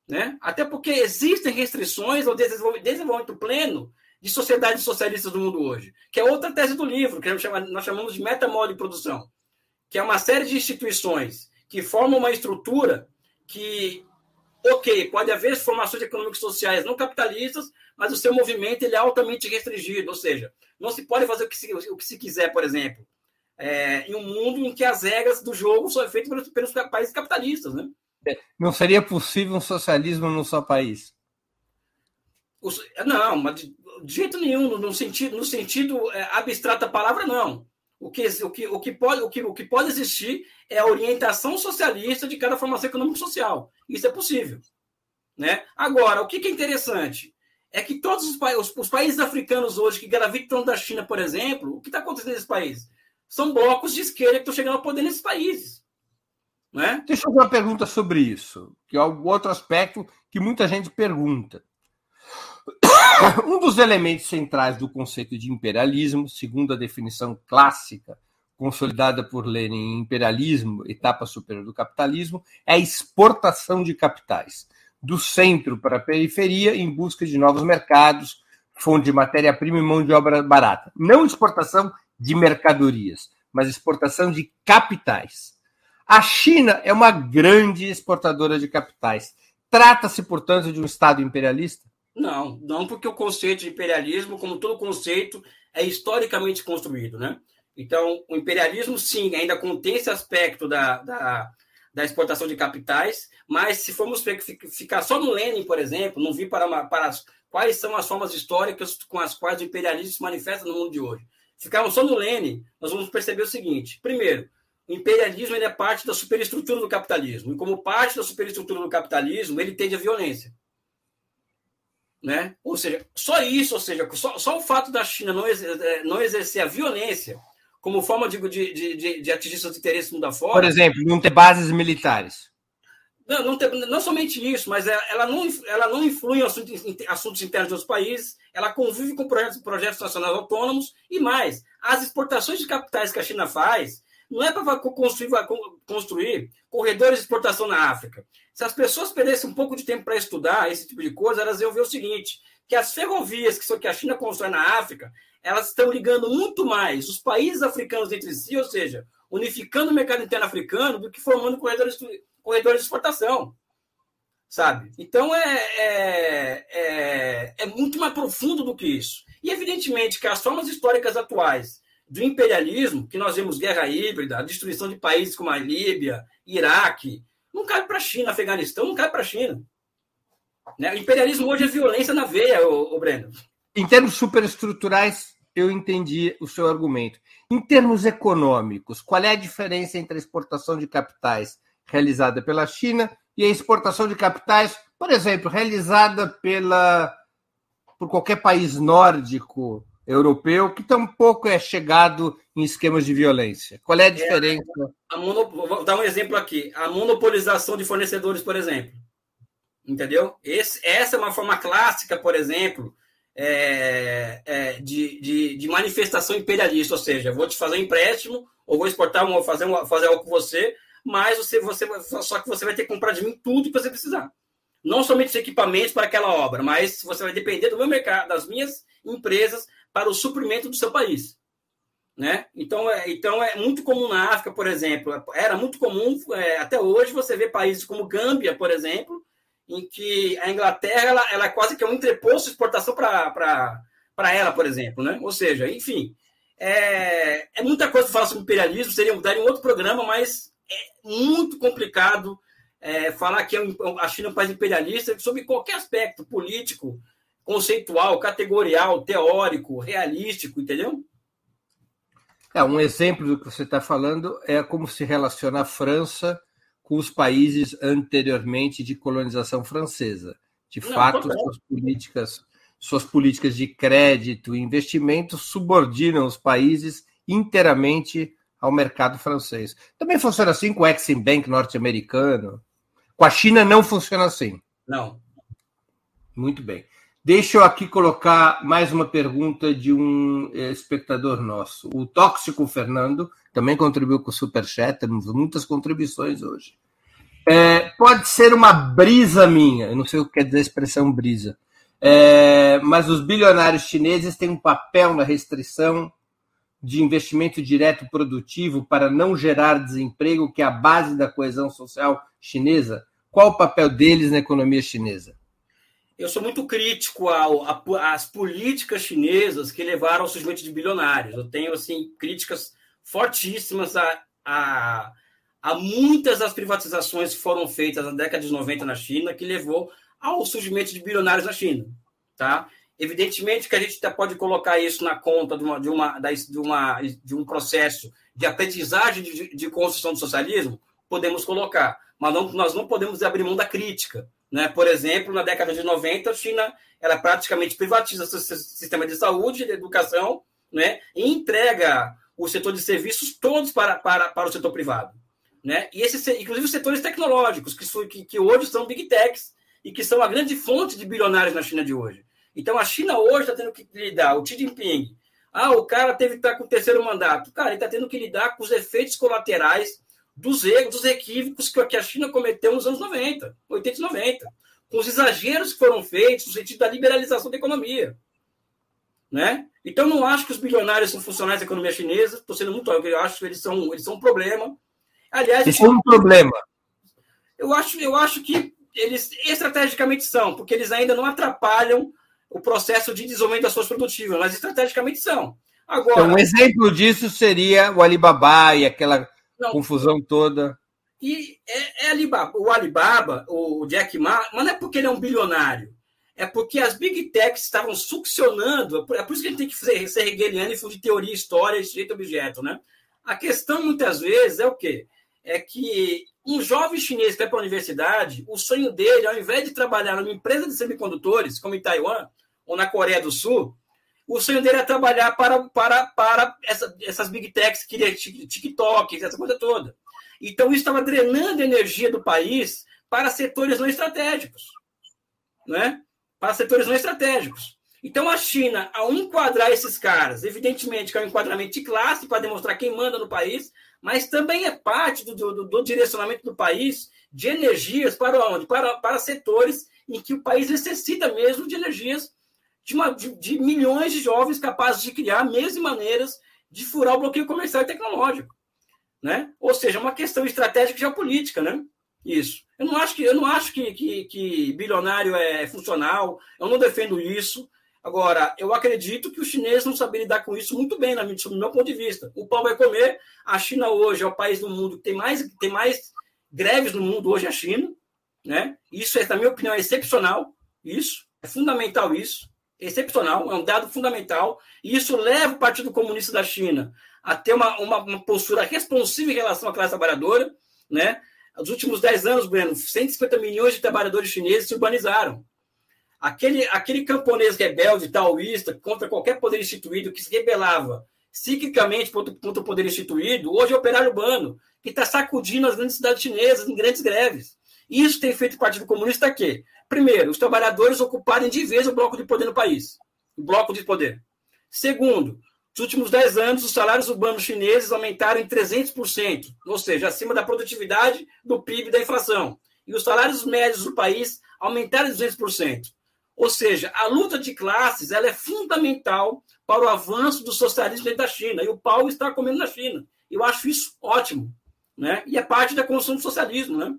Né? Até porque existem restrições ao desenvolvimento pleno de sociedades socialistas do mundo hoje, que é outra tese do livro, que nós chamamos de metamode de produção, que é uma série de instituições que formam uma estrutura que ok, pode haver formações econômicas sociais não capitalistas, mas o seu movimento ele é altamente restringido, ou seja, não se pode fazer o que se, o que se quiser, por exemplo, é, em um mundo em que as regras do jogo são feitas pelos, pelos países capitalistas, né? Não seria possível um socialismo no seu país? não, mas de, de, jeito nenhum, no sentido, no sentido é, abstrato da palavra, não. O que, o, que, o, que pode, o, que, o que pode existir é a orientação socialista de cada formação econômico-social. Isso é possível. Né? Agora, o que, que é interessante é que todos os, os, os, países africanos hoje que gravitam da China, por exemplo, o que está acontecendo nesses países? São blocos de esquerda que estão chegando ao poder nesses países. Né? Deixa eu fazer uma pergunta sobre isso, que é o outro aspecto que muita gente pergunta. Um dos elementos centrais do conceito de imperialismo, segundo a definição clássica consolidada por Lenin imperialismo, etapa superior do capitalismo, é a exportação de capitais do centro para a periferia em busca de novos mercados, fonte de matéria-prima e mão de obra barata. Não exportação de mercadorias, mas exportação de capitais. A China é uma grande exportadora de capitais. Trata-se, portanto, de um Estado imperialista? Não, não porque o conceito de imperialismo, como todo conceito, é historicamente construído, né? Então, o imperialismo, sim, ainda contém esse aspecto da, da, da exportação de capitais, mas se formos ficar só no Lenin, por exemplo, não vir para, para quais são as formas históricas com as quais o imperialismo se manifesta no mundo de hoje. Ficarmos só no Lenin, nós vamos perceber o seguinte: primeiro, o imperialismo é parte da superestrutura do capitalismo, e como parte da superestrutura do capitalismo, ele tende à violência. Né? Ou seja, só isso, ou seja, só, só o fato da China não, exercer, não exercer a violência como forma de, de, de, de atingir seus interesses mundo afora. Por exemplo, não ter bases militares. Não, não, ter, não somente isso, mas ela não, ela não influi em assuntos, em assuntos internos dos países, ela convive com projetos, projetos nacionais autônomos e mais. As exportações de capitais que a China faz não é para construir, construir corredores de exportação na África. Se as pessoas perdessem um pouco de tempo para estudar esse tipo de coisa, elas iam ver o seguinte: que as ferrovias que, que a China constrói na África, elas estão ligando muito mais os países africanos entre si, ou seja, unificando o mercado interno africano, do que formando corredores, corredores de exportação. Sabe? Então é, é, é, é muito mais profundo do que isso. E evidentemente que as formas históricas atuais do imperialismo, que nós vemos guerra híbrida, destruição de países como a Líbia, Iraque, não cabe para a China, Afeganistão, não cabe para a China. Né? O imperialismo hoje é violência na veia, o, Breno. Em termos superestruturais, eu entendi o seu argumento. Em termos econômicos, qual é a diferença entre a exportação de capitais realizada pela China e a exportação de capitais, por exemplo, realizada pela por qualquer país nórdico europeu que tampouco é chegado em esquemas de violência. Qual é a diferença? É, a mono... Vou dar um exemplo aqui. A monopolização de fornecedores, por exemplo. Entendeu? Esse, essa é uma forma clássica, por exemplo, é, é, de, de, de, manifestação imperialista, ou seja, vou te fazer um empréstimo, ou vou exportar, ou fazer, um, fazer algo com você, mas você, você, só que você vai ter que comprar de mim tudo que você precisar. Não somente os equipamentos para aquela obra, mas você vai depender do meu mercado, das minhas empresas para o suprimento do seu país. Né? Então, é, então é muito comum na África, por exemplo, era muito comum, é, até hoje, você vê países como Gâmbia, por exemplo, em que a Inglaterra ela, ela é quase que um entreposto de exportação para ela, por exemplo. Né? Ou seja, enfim, é, é muita coisa para falar sobre imperialismo, seria daria um outro programa, mas é muito complicado é, falar que a China é um país imperialista sobre qualquer aspecto político, conceitual, categorial, teórico, realístico, entendeu? É, um exemplo do que você está falando é como se relaciona a França com os países anteriormente de colonização francesa. De Não, fato, suas políticas, suas políticas de crédito e investimento subordinam os países inteiramente ao mercado francês. Também funciona assim com o Exim Bank norte-americano. Com a China não funciona assim. Não. Muito bem. Deixa eu aqui colocar mais uma pergunta de um eh, espectador nosso. O Tóxico Fernando também contribuiu com o Superchat, temos muitas contribuições hoje. É, pode ser uma brisa minha, eu não sei o que quer dizer a expressão brisa, é, mas os bilionários chineses têm um papel na restrição de investimento direto produtivo para não gerar desemprego, que é a base da coesão social chinesa. Qual o papel deles na economia chinesa? eu sou muito crítico às políticas chinesas que levaram ao surgimento de bilionários. Eu tenho assim críticas fortíssimas a, a, a muitas das privatizações que foram feitas na década de 90 na China, que levou ao surgimento de bilionários na China. Tá? Evidentemente que a gente pode colocar isso na conta de, uma, de, uma, de, uma, de um processo de aprendizagem de, de construção do socialismo, podemos colocar, mas não, nós não podemos abrir mão da crítica. Né? Por exemplo, na década de 90, a China ela praticamente privatiza seu sistema de saúde, de educação, né? e entrega o setor de serviços todos para, para, para o setor privado. Né? E esses, inclusive os setores tecnológicos, que, que, que hoje são big techs e que são a grande fonte de bilionários na China de hoje. Então, a China hoje está tendo que lidar, o Xi Jinping, ah, o cara teve que estar com o terceiro mandato. Cara, ele está tendo que lidar com os efeitos colaterais dos erros, dos equívocos que a China cometeu nos anos 90, 80 e 90, com os exageros que foram feitos no sentido da liberalização da economia. Né? Então, não acho que os bilionários são funcionários da economia chinesa, estou sendo muito eu acho que eles são, eles são um problema. Aliás, isso é um problema. Eu acho, eu acho que eles estrategicamente são, porque eles ainda não atrapalham o processo de desenvolvimento das suas produtivas, mas estrategicamente são. Agora, então, um exemplo disso seria o Alibaba e aquela não. confusão toda. E é, é Alibaba, o Alibaba, o Jack Ma, mas não é porque ele é um bilionário. É porque as big techs estavam succionando. É por isso que a gente tem que fazer, ser hegeliano e fundir teoria, história, jeito objeto, né? A questão, muitas vezes, é o quê? É que um jovem chinês que vai para a universidade, o sonho dele, ao invés de trabalhar numa empresa de semicondutores, como em Taiwan ou na Coreia do Sul, o sonho dele é trabalhar para, para, para essa, essas big techs, que TikTok, essa coisa toda. Então, isso estava drenando energia do país para setores não estratégicos. Né? Para setores não estratégicos. Então, a China, ao enquadrar esses caras, evidentemente que é um enquadramento de classe para demonstrar quem manda no país, mas também é parte do, do, do direcionamento do país de energias para onde? Para, para setores em que o país necessita mesmo de energias de, uma, de, de milhões de jovens capazes de criar meios e maneiras de furar o bloqueio comercial e tecnológico. Né? Ou seja, uma questão estratégica geopolítica, né? Isso. Eu não acho que eu não acho que, que, que, bilionário é funcional. Eu não defendo isso. Agora, eu acredito que os chineses não sabem lidar com isso muito bem, na minha, do meu ponto de vista. O pau vai comer. A China hoje é o país do mundo que tem mais, tem mais greves no mundo hoje, é a China. Né? Isso, é, na minha opinião, é excepcional. Isso. É fundamental isso excepcional, é um dado fundamental, e isso leva o Partido Comunista da China a ter uma, uma, uma postura responsiva em relação à classe trabalhadora. Né? Nos últimos 10 anos, Breno, 150 milhões de trabalhadores chineses se urbanizaram. Aquele, aquele camponês rebelde, taoísta, contra qualquer poder instituído, que se rebelava ciclicamente contra o poder instituído, hoje é operário urbano, que está sacudindo as grandes cidades chinesas em grandes greves. Isso tem feito o Partido Comunista quê? Primeiro, os trabalhadores ocuparem de vez o bloco de poder no país. O bloco de poder. Segundo, nos últimos 10 anos, os salários urbanos chineses aumentaram em 300%, ou seja, acima da produtividade, do PIB da inflação. E os salários médios do país aumentaram em 200%. Ou seja, a luta de classes ela é fundamental para o avanço do socialismo dentro da China. E o pau está comendo na China. Eu acho isso ótimo. Né? E é parte da construção do socialismo. Né?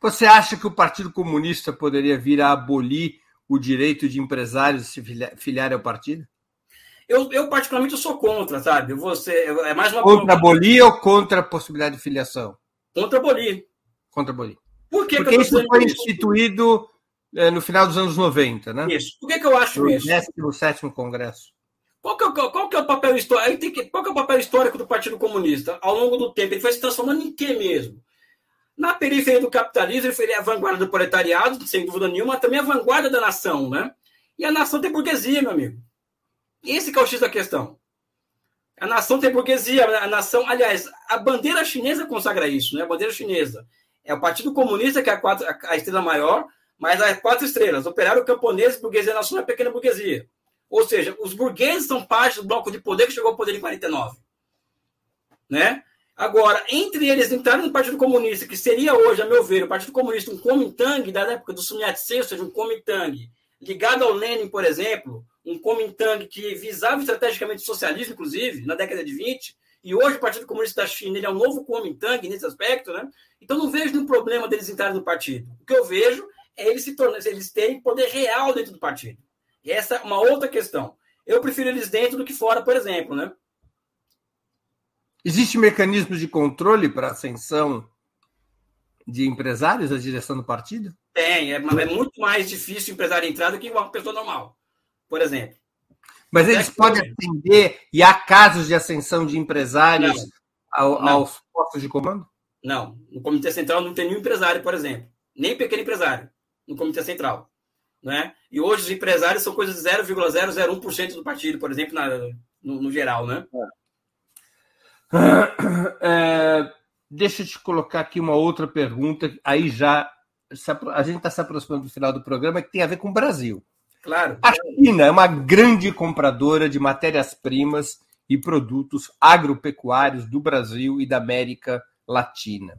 Você acha que o Partido Comunista poderia vir a abolir o direito de empresários se filiarem ao partido? Eu, eu particularmente, eu sou contra, sabe? Você, é mais uma... Contra abolir ou contra a possibilidade de filiação? Contra abolir. Contra abolir. Por que Porque que isso foi instituído é, no final dos anos 90, né? Isso. Por que, que eu acho no isso? No sétimo Congresso. Qual que, é, qual que é o papel histórico? Qual que é o papel histórico do Partido Comunista? Ao longo do tempo, ele foi se transformando em quê mesmo? Na periferia do capitalismo, ele foi a vanguarda do proletariado, sem dúvida nenhuma, mas também a vanguarda da nação, né? E a nação tem burguesia, meu amigo. Esse é o X da questão. A nação tem burguesia, a nação, aliás, a bandeira chinesa consagra isso, né? A bandeira chinesa é o Partido Comunista, que é a, quatro, a estrela maior, mas as quatro estrelas, operário camponês, burguesia nacional e pequena burguesia. Ou seja, os burgueses são parte do bloco de poder que chegou ao poder em 49. Né? Agora, entre eles entraram no Partido Comunista, que seria hoje, a meu ver, o Partido Comunista um Kuomintang da época do Sun Yat-sen, ou seja, um Kuomintang ligado ao Lenin, por exemplo, um Kuomintang que visava estrategicamente o socialismo, inclusive, na década de 20, e hoje o Partido Comunista da China ele é um novo Kuomintang nesse aspecto, né? Então não vejo nenhum problema deles entrarem no partido. O que eu vejo é eles se tornam, eles terem poder real dentro do partido. E essa é uma outra questão. Eu prefiro eles dentro do que fora, por exemplo, né? Existe mecanismos de controle para ascensão de empresários à direção do partido? Tem, é, é muito mais difícil o empresário entrar do que uma pessoa normal, por exemplo. Mas eles é podem atender e há casos de ascensão de empresários não, ao, não. aos postos de comando? Não, no Comitê Central não tem nenhum empresário, por exemplo, nem pequeno empresário no Comitê Central. Né? E hoje os empresários são coisas de 0,001% do partido, por exemplo, na, no, no, geral. Né? É, deixa eu te colocar aqui uma outra pergunta, aí já a gente está se aproximando do final do programa, que tem a ver com o Brasil. Claro. A China é uma grande compradora de matérias-primas e produtos agropecuários do Brasil e da América Latina.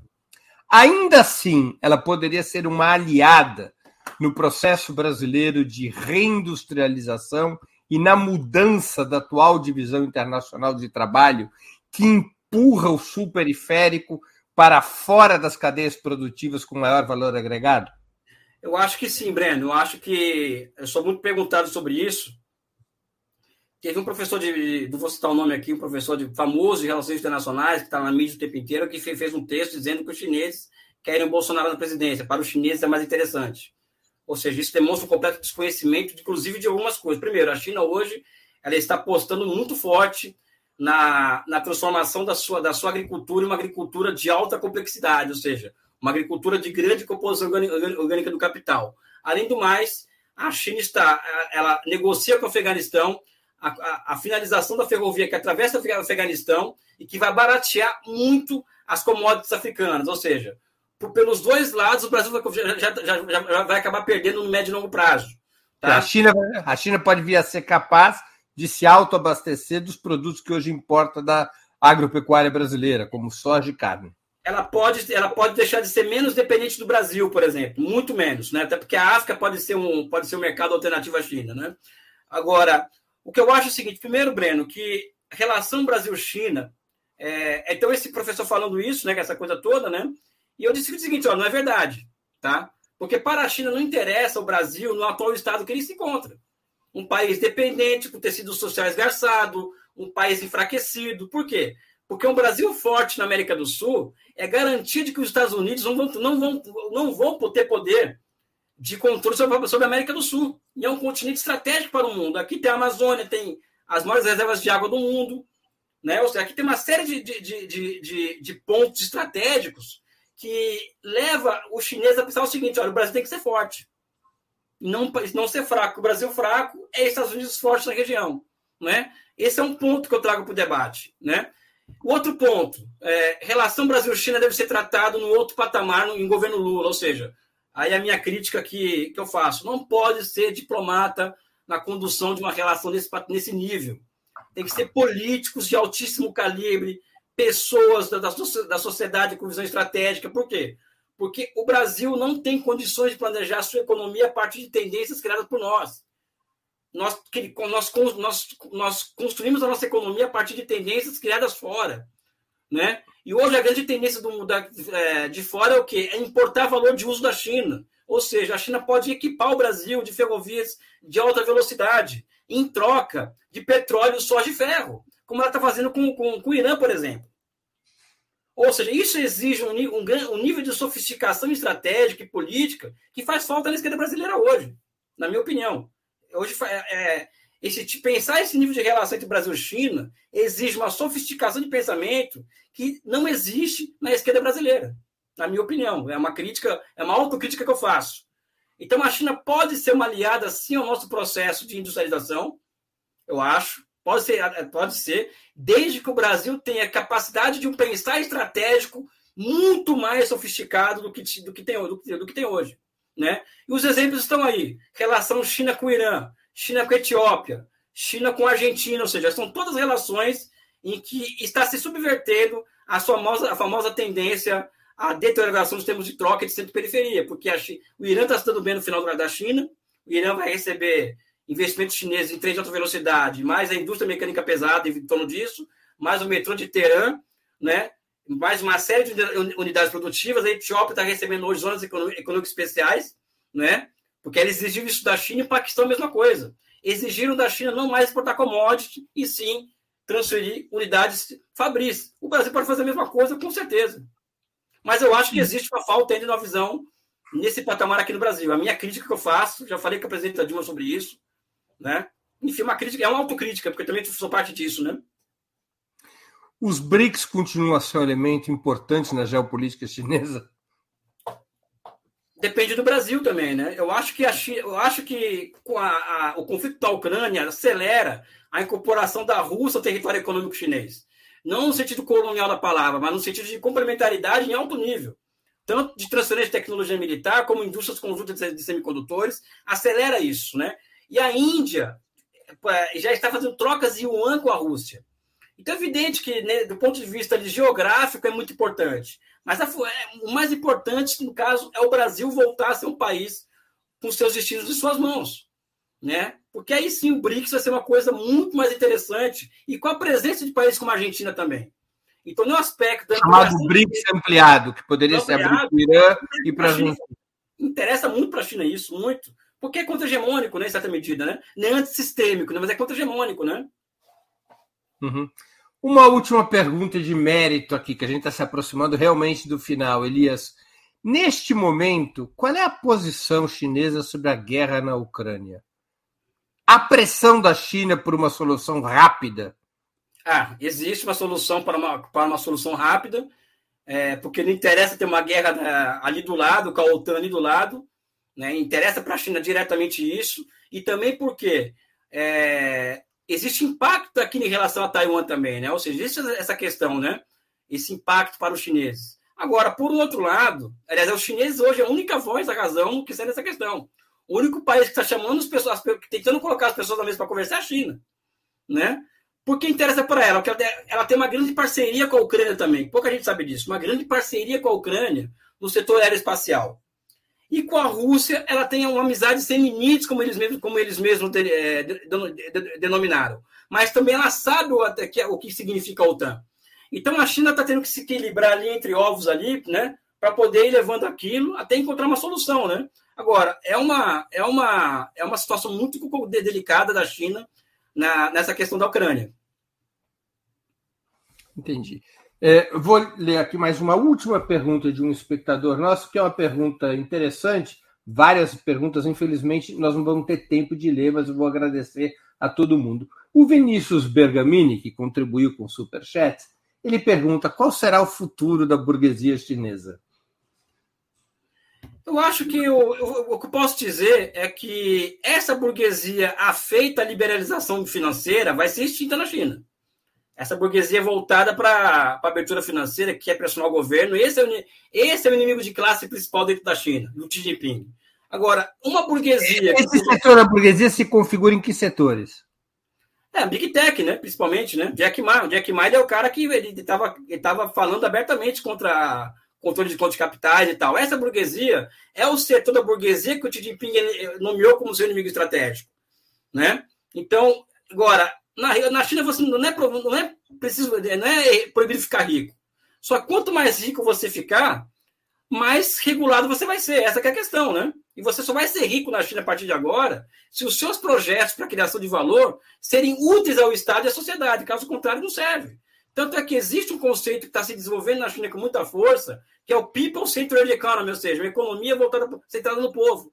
Ainda assim, ela poderia ser uma aliada no processo brasileiro de reindustrialização e na mudança da atual divisão internacional de trabalho que empurra o sul periférico para fora das cadeias produtivas com maior valor agregado? Eu acho que sim, Breno. Eu acho que eu sou muito perguntado sobre isso. Teve um professor de, não vou citar o nome aqui, um professor de, famoso de relações internacionais, que está na mídia o tempo inteiro, que fez um texto dizendo que os chineses querem o Bolsonaro na presidência. Para os chineses é mais interessante. Ou seja, isso demonstra um completo desconhecimento, inclusive, de algumas coisas. Primeiro, a China hoje ela está apostando muito forte na, na transformação da sua, da sua agricultura em uma agricultura de alta complexidade, ou seja, uma agricultura de grande composição orgânica do capital. Além do mais, a China está, ela negocia com o Afeganistão a, a, a finalização da ferrovia que atravessa o Afeganistão e que vai baratear muito as commodities africanas, ou seja, por, pelos dois lados o Brasil já, já, já, já, vai acabar perdendo no médio e longo prazo. Tá? A, China, a China pode vir a ser capaz de se autoabastecer dos produtos que hoje importa da agropecuária brasileira, como soja e carne ela pode, ela pode deixar de ser menos dependente do Brasil, por exemplo, muito menos, né? Até porque a África pode ser um, pode ser um mercado alternativo à China, né? Agora, o que eu acho é o seguinte, primeiro, Breno, que a relação Brasil-China, é, então esse professor falando isso, né, que essa coisa toda, né? E eu disse o seguinte, ó, não é verdade, tá? Porque para a China não interessa o Brasil no atual estado que ele se encontra. Um país dependente, com tecido social esgarçado, um país enfraquecido. Por quê? Porque um Brasil forte na América do Sul é garantia de que os Estados Unidos não vão, não vão, não vão ter poder de controle sobre, sobre a América do Sul. E é um continente estratégico para o mundo. Aqui tem a Amazônia, tem as maiores reservas de água do mundo. Né? Ou seja, aqui tem uma série de, de, de, de, de pontos estratégicos que leva o chinês a pensar o seguinte: olha, o Brasil tem que ser forte. Não, não ser fraco. O Brasil fraco é Estados Unidos forte na região. Né? Esse é um ponto que eu trago para o debate. Né? O outro ponto, é, relação Brasil-China deve ser tratado no outro patamar no, em governo Lula, ou seja, aí a minha crítica que, que eu faço, não pode ser diplomata na condução de uma relação nesse, nesse nível. Tem que ser políticos de altíssimo calibre, pessoas da, da sociedade com visão estratégica. Por quê? Porque o Brasil não tem condições de planejar sua economia a partir de tendências criadas por nós. Nós, nós, nós, nós construímos a nossa economia a partir de tendências criadas fora. Né? E hoje a grande tendência do, da, é, de fora é o quê? É importar valor de uso da China. Ou seja, a China pode equipar o Brasil de ferrovias de alta velocidade, em troca de petróleo, soja e ferro, como ela está fazendo com, com, com o Irã, por exemplo. Ou seja, isso exige um, um, um, nível de sofisticação estratégica e política que faz falta na esquerda brasileira hoje, na minha opinião. Hoje, é, é, esse, pensar esse nível de relação entre Brasil e China exige uma sofisticação de pensamento que não existe na esquerda brasileira, na minha opinião. É uma crítica, é uma autocrítica que eu faço. Então, a China pode ser uma aliada, sim, ao nosso processo de industrialização, eu acho, Pode ser, é, pode ser, desde que o Brasil tenha capacidade de um pensar estratégico muito mais sofisticado do que, do que, tem, do, do que tem hoje. Né? E os exemplos estão aí: relação China com Irã, China com a Etiópia, China com a Argentina, ou seja, são todas relações em que está se subvertendo a famosa, a famosa tendência à deterioração dos termos de troca de centro-periferia, porque China, o Irã está se dando bem no final da China, o Irã vai receber investimentos chineses em trem de alta velocidade, mais a indústria mecânica pesada em torno disso, mais o metrô de Teherã, né? mais uma série de unidades produtivas. A Etiópia está recebendo hoje zonas econômicas especiais, né? porque eles exigiram isso da China e o Paquistão a mesma coisa. Exigiram da China não mais exportar commodity, e sim transferir unidades fabris. O Brasil pode fazer a mesma coisa, com certeza. Mas eu acho que existe uma falta ainda de uma visão nesse patamar aqui no Brasil. A minha crítica que eu faço, já falei com a presidenta Dilma sobre isso, né? Enfim, uma crítica, é uma autocrítica, porque também sou parte disso, né? Os BRICS continuam a ser um elemento importante na geopolítica chinesa? Depende do Brasil também, né? Eu acho que, a China, eu acho que a, a, o conflito da Ucrânia acelera a incorporação da Rússia ao território econômico chinês. Não no sentido colonial da palavra, mas no sentido de complementaridade em alto nível. Tanto de transferência de tecnologia militar, como indústrias conjuntas de semicondutores, acelera isso, né? E a Índia é, já está fazendo trocas de yuan com a Rússia. Então é evidente que, né, do ponto de vista geográfico, é muito importante. Mas a, é, o mais importante, no caso, é o Brasil voltar a ser um país com seus destinos em suas mãos. Né? Porque aí sim o BRICS vai ser uma coisa muito mais interessante e com a presença de países como a Argentina também. Então, no aspecto. Chamado BRICS ampliado, que poderia ampliado, ser abrir para o Irã e para a Argentina. Interessa muito para a China isso, muito. Porque é contra-hegemônico, né, em certa medida, né? Não é antissistêmico, né, mas é contra-hegemônico, né? Uhum. Uma última pergunta de mérito aqui, que a gente está se aproximando realmente do final, Elias. Neste momento, qual é a posição chinesa sobre a guerra na Ucrânia? A pressão da China por uma solução rápida? Ah, existe uma solução para uma, para uma solução rápida, é, porque não interessa ter uma guerra né, ali do lado, com a OTAN ali do lado, né? Interessa para a China diretamente isso, e também porque é, existe impacto aqui em relação a Taiwan também, né? ou seja, existe essa questão, né? esse impacto para os chineses. Agora, por outro lado, aliás, os chineses hoje é a única voz da razão que está nessa questão. O único país que está chamando as pessoas, tentando colocar as pessoas na mesa para conversar é a China. Né? Porque interessa para ela, porque ela tem uma grande parceria com a Ucrânia também. Pouca gente sabe disso. Uma grande parceria com a Ucrânia no setor aeroespacial. E com a Rússia, ela tem uma amizade sem limites, como eles mesmos, como eles mesmos é, denominaram. Mas também ela sabe o, que, o que significa a OTAN. Então a China está tendo que se equilibrar ali entre ovos ali, né? Para poder ir levando aquilo até encontrar uma solução, né? Agora, é uma, é uma, é uma situação muito delicada da China na, nessa questão da Ucrânia. Entendi. É, vou ler aqui mais uma última pergunta de um espectador nosso, que é uma pergunta interessante. Várias perguntas, infelizmente, nós não vamos ter tempo de ler, mas eu vou agradecer a todo mundo. O Vinícius Bergamini, que contribuiu com o Superchat, ele pergunta qual será o futuro da burguesia chinesa. Eu acho que o, o, o, que eu posso dizer é que essa burguesia afeita a liberalização financeira vai ser extinta na China. Essa burguesia voltada para a abertura financeira, que quer pressionar o governo, esse é o, esse é o inimigo de classe principal dentro da China, do Xi Jinping. Agora, uma burguesia. Esse setor da burguesia se configura em que setores? É, Big Tech, né? Principalmente, né? Jack Ma. O Jack Ma é o cara que ele estava ele tava falando abertamente contra controle de contas de capitais e tal. Essa burguesia é o setor da burguesia que o Xi Jinping nomeou como seu inimigo estratégico, né? Então, agora, na, na China você não é, não é preciso, não é proibido ficar rico. Só quanto mais rico você ficar, mais regulado você vai ser. Essa é a questão, né? E você só vai ser rico na China a partir de agora se os seus projetos para criação de valor serem úteis ao Estado e à sociedade. Caso contrário, não serve. Tanto é que existe um conceito que está se desenvolvendo na China com muita força, que é o People Centered Economy, ou seja, uma economia voltada centrada no povo,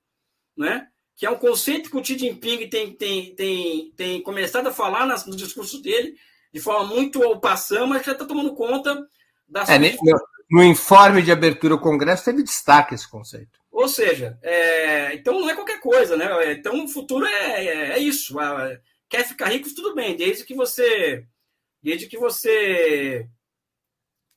né? Que é um conceito que o Xi Jinping tem, tem, tem, tem começado a falar no discurso dele, de forma muito ao mas já está tomando conta da... É, no, no informe de abertura do Congresso teve destaque esse conceito. Ou seja, é, então não é qualquer coisa, né? Então o futuro é, é, é isso. Quer ficar rico, tudo bem, desde que você desde que você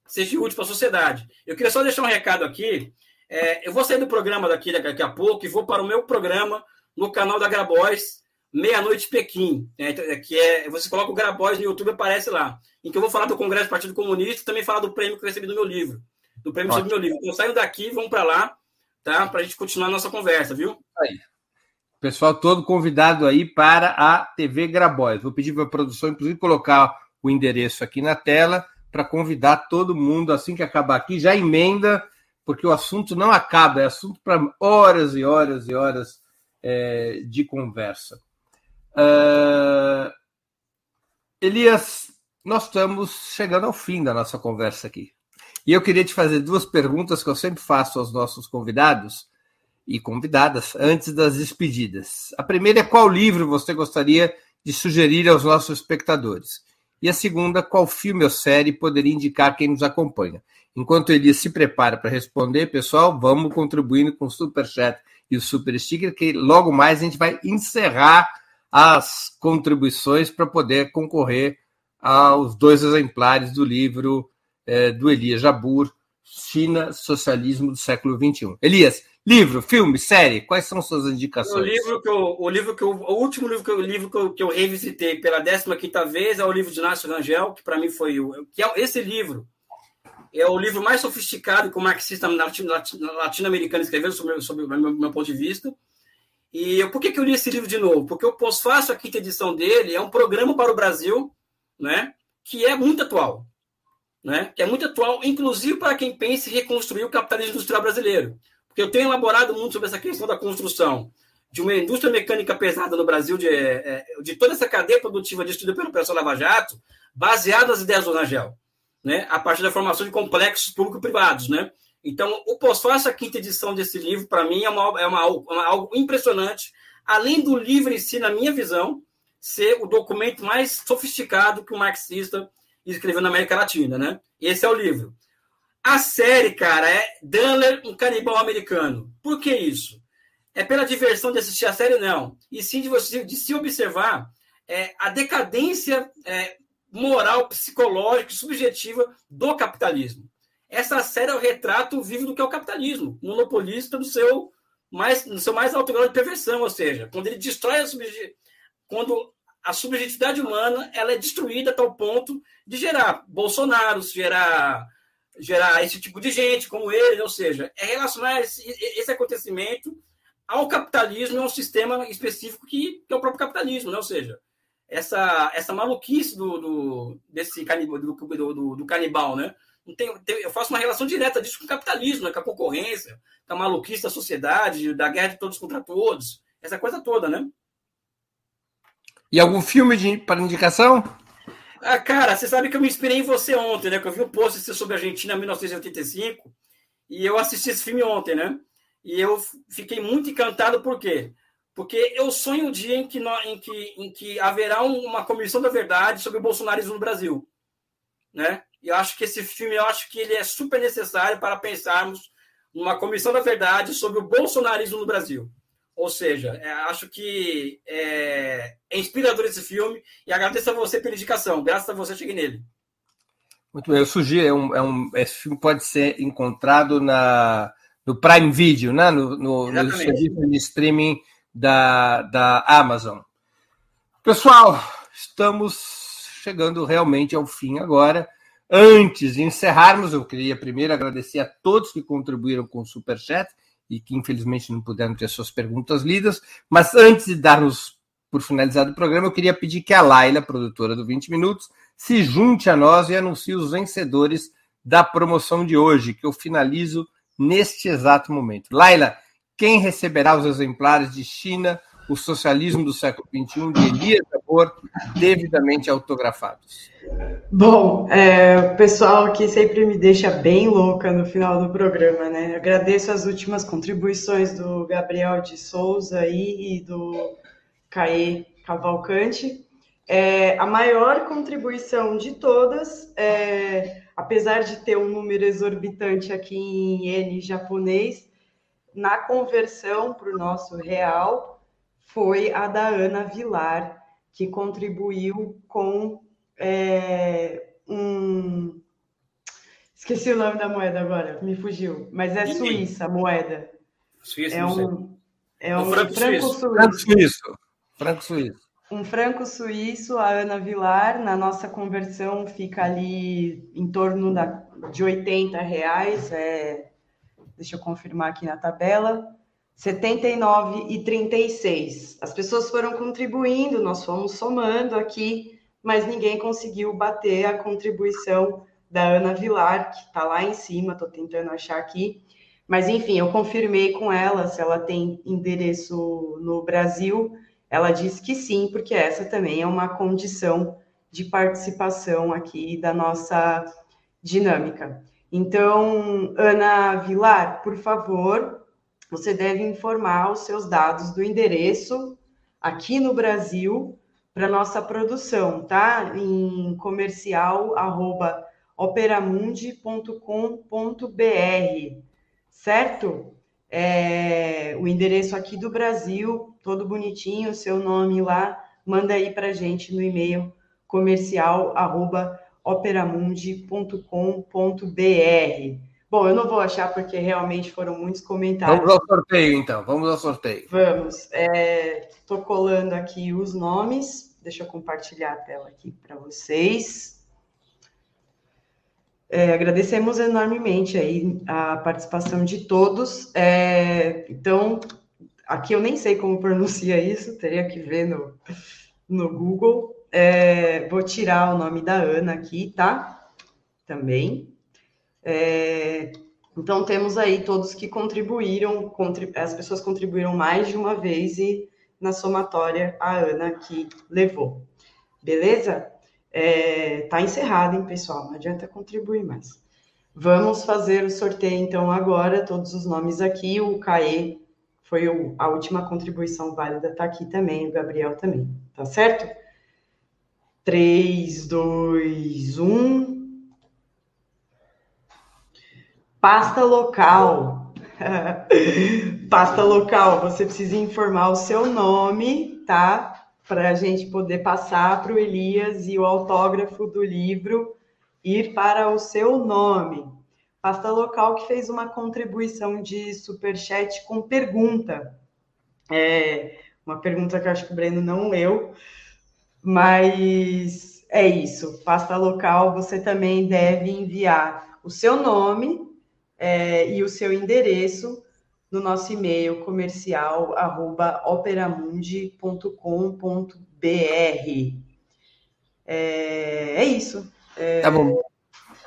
seja útil para a sociedade. Eu queria só deixar um recado aqui. É, eu vou sair do programa daqui daqui a pouco e vou para o meu programa no canal da Grabois, Meia-Noite Pequim. Né, que é, você coloca o Grabois no YouTube aparece lá. Em que eu vou falar do Congresso do Partido Comunista e também falar do prêmio que eu recebi do meu livro. Do prêmio Ótimo. sobre meu livro. Então saindo daqui, vamos para lá, tá? Para a gente continuar a nossa conversa, viu? Aí. Pessoal todo convidado aí para a TV Grabois. Vou pedir para a produção, inclusive, colocar o endereço aqui na tela para convidar todo mundo, assim que acabar aqui, já emenda, porque o assunto não acaba, é assunto para horas e horas e horas é, de conversa. Uh, Elias, nós estamos chegando ao fim da nossa conversa aqui. E eu queria te fazer duas perguntas que eu sempre faço aos nossos convidados e convidadas antes das despedidas. A primeira é qual livro você gostaria de sugerir aos nossos espectadores? E a segunda, qual filme ou série poderia indicar quem nos acompanha? Enquanto ele se prepara para responder, pessoal, vamos contribuindo com o Super Chat e o Super Sticker, que logo mais a gente vai encerrar as contribuições para poder concorrer aos dois exemplares do livro é, do Elias Jabur, China, Socialismo do Século XXI. Elias, Livro, filme, série, quais são suas indicações? O livro que eu, o livro que eu, o último livro que eu, livro que eu, que eu revisitei pela 15 quinta vez é o livro de Inácio Rangel, que para mim foi o que é esse livro é o livro mais sofisticado que o marxista latino-americano escreveu sobre, sobre o meu, meu, ponto de vista. E eu, por que, que eu li esse livro de novo? Porque o pós-fácil, a quinta edição dele, é um programa para o Brasil, né, que é muito atual. Né, que é muito atual, inclusive para quem pensa em reconstruir o capitalismo industrial brasileiro porque eu tenho elaborado muito sobre essa questão da construção de uma indústria mecânica pesada no Brasil, de, é, é, de toda essa cadeia produtiva destruída pelo Operação Lava Jato, baseada nas ideias do Rangel, né? a partir da formação de complexos público-privados. Né? Então, o pós-fácil, a quinta edição desse livro, para mim, é, uma, é uma, uma, algo impressionante, além do livro em si, na minha visão, ser o documento mais sofisticado que o marxista escreveu na América Latina. Né? Esse é o livro. A série, cara, é Dunler, um canibal americano. Por que isso? É pela diversão de assistir a série, não. E sim de, você, de se observar é, a decadência é, moral, psicológica subjetiva do capitalismo. Essa série é o retrato vivo do que é o capitalismo, monopolista do seu mais, do seu mais alto grau de perversão, ou seja, quando ele destrói a subjetividade, quando a subjetividade humana ela é destruída a tal ponto de gerar Bolsonaro, gerar gerar esse tipo de gente como ele, ou seja, é relacionar esse, esse acontecimento ao capitalismo e ao sistema específico que, que, é o próprio capitalismo, né? ou seja, essa, essa maluquice do, do desse canibal, do, do, do, canibal, né? Tem, tem, eu faço uma relação direta disso com o capitalismo, né? com a concorrência, com a maluquice da sociedade, da guerra de todos contra todos, essa coisa toda, né? E algum filme de, para indicação? Ah, cara, você sabe que eu me inspirei em você ontem, né? Que eu vi um post sobre a Argentina em 1985 e eu assisti esse filme ontem, né? E eu fiquei muito encantado, por quê? Porque eu sonho um dia em que, em que, em que haverá uma comissão da verdade sobre o bolsonarismo no Brasil, né? E eu acho que esse filme, eu acho que ele é super necessário para pensarmos numa comissão da verdade sobre o bolsonarismo no Brasil. Ou seja, é, acho que é, é, inspirador esse filme e agradeço a você pela indicação. Graças a você, cheguei nele. Muito bem, eu sugiro, é um, é um, esse filme pode ser encontrado na, no Prime Video, né? no, no, no serviço de streaming da, da Amazon. Pessoal, estamos chegando realmente ao fim agora. Antes de encerrarmos, eu queria primeiro agradecer a todos que contribuíram com o Superchat e que infelizmente não puderam ter suas perguntas lidas. Mas antes de darmos por finalizado o programa, eu queria pedir que a Laila, produtora do 20 Minutos, se junte a nós e anuncie os vencedores da promoção de hoje, que eu finalizo neste exato momento. Laila, quem receberá os exemplares de China, o socialismo do século XXI, de Elias Amor, devidamente autografados? Bom, é, o pessoal aqui sempre me deixa bem louca no final do programa, né? agradeço as últimas contribuições do Gabriel de Souza e do Caê Cavalcante. É, a maior contribuição de todas, é, apesar de ter um número exorbitante aqui em iene japonês, na conversão para o nosso real, foi a da Ana Vilar, que contribuiu com é, um. Esqueci o nome da moeda agora, me fugiu. Mas é suíça a moeda. Suíça, é um, é um, franco, franco suíço. Franco suíço. Franco suíço. Um franco suíço, a Ana Vilar, na nossa conversão fica ali em torno da, de 80 reais. É, deixa eu confirmar aqui na tabela. 79,36. As pessoas foram contribuindo, nós fomos somando aqui mas ninguém conseguiu bater a contribuição da Ana Vilar, que está lá em cima, estou tentando achar aqui. Mas, enfim, eu confirmei com ela se ela tem endereço no Brasil. Ela disse que sim, porque essa também é uma condição de participação aqui da nossa dinâmica. Então, Ana Vilar, por favor, você deve informar os seus dados do endereço aqui no Brasil para nossa produção, tá? Em comercial arroba operamundi.com.br, certo? É, o endereço aqui do Brasil, todo bonitinho, seu nome lá, manda aí para gente no e-mail comercial arroba operamundi.com.br. Bom, eu não vou achar porque realmente foram muitos comentários. Vamos ao sorteio, então. Vamos ao sorteio. Vamos. Estou é, colando aqui os nomes. Deixa eu compartilhar a tela aqui para vocês. É, agradecemos enormemente aí a participação de todos. É, então, aqui eu nem sei como pronuncia isso, teria que ver no, no Google. É, vou tirar o nome da Ana aqui, tá? Também. É, então, temos aí todos que contribuíram, as pessoas contribuíram mais de uma vez e na somatória a Ana que levou. Beleza? É, tá encerrado, hein, pessoal? Não adianta contribuir mais. Vamos fazer o sorteio, então, agora, todos os nomes aqui. O CAE foi o, a última contribuição válida, tá aqui também, o Gabriel também, tá certo? 3, 2, 1. Pasta local. Pasta local, você precisa informar o seu nome, tá? Para a gente poder passar para o Elias e o autógrafo do livro ir para o seu nome. Pasta local que fez uma contribuição de superchat com pergunta. É uma pergunta que eu acho que o Breno não leu, mas é isso. Pasta local, você também deve enviar o seu nome é, e o seu endereço no nosso e-mail comercial arroba operamundi.com.br. É, é isso. É, tá bom.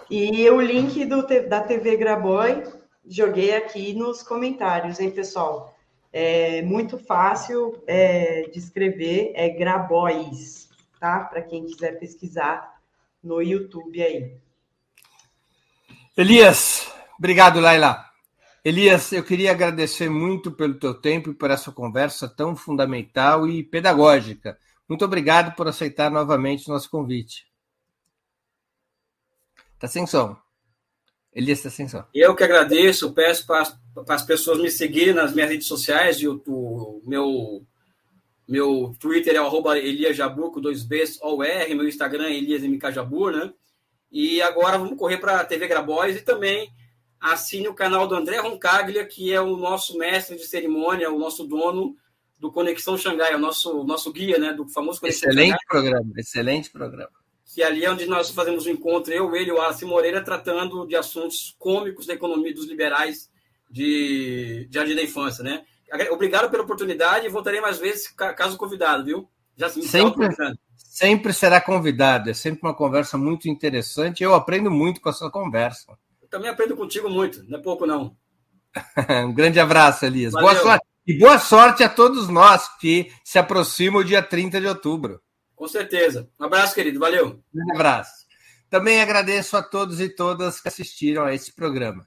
E o link do, da TV Graboy joguei aqui nos comentários, hein, pessoal? É muito fácil é, de escrever, é Grabois, tá? Para quem quiser pesquisar no YouTube aí. Elias, obrigado, Laila. Elias, eu queria agradecer muito pelo teu tempo e por essa conversa tão fundamental e pedagógica. Muito obrigado por aceitar novamente o nosso convite. Tá sem som. Elias Ascensão. Eu que agradeço, peço para as pessoas me seguirem nas minhas redes sociais, o meu meu Twitter é o Elias Jabur, com dois Bs, R, meu Instagram é Elias MK Jabur, né? E agora vamos correr para a TV Grabois e também assine o canal do André Roncaglia, que é o nosso mestre de cerimônia, o nosso dono do Conexão Xangai, o nosso, nosso guia, né? Do famoso Conexão Excelente Xangai, programa, excelente programa. Que ali é onde nós fazemos o um encontro, eu, ele e o Alice Moreira, tratando de assuntos cômicos da economia dos liberais de Jardim da Infância, né? Obrigado pela oportunidade e voltarei mais vezes, caso convidado, viu? Já sempre, sempre será convidado. É sempre uma conversa muito interessante. Eu aprendo muito com a sua conversa. Eu também aprendo contigo muito, não é pouco, não. um grande abraço, Elias. Boa sorte. E boa sorte a todos nós que se aproximam o dia 30 de outubro. Com certeza. Um abraço, querido. Valeu. Um abraço. Também agradeço a todos e todas que assistiram a esse programa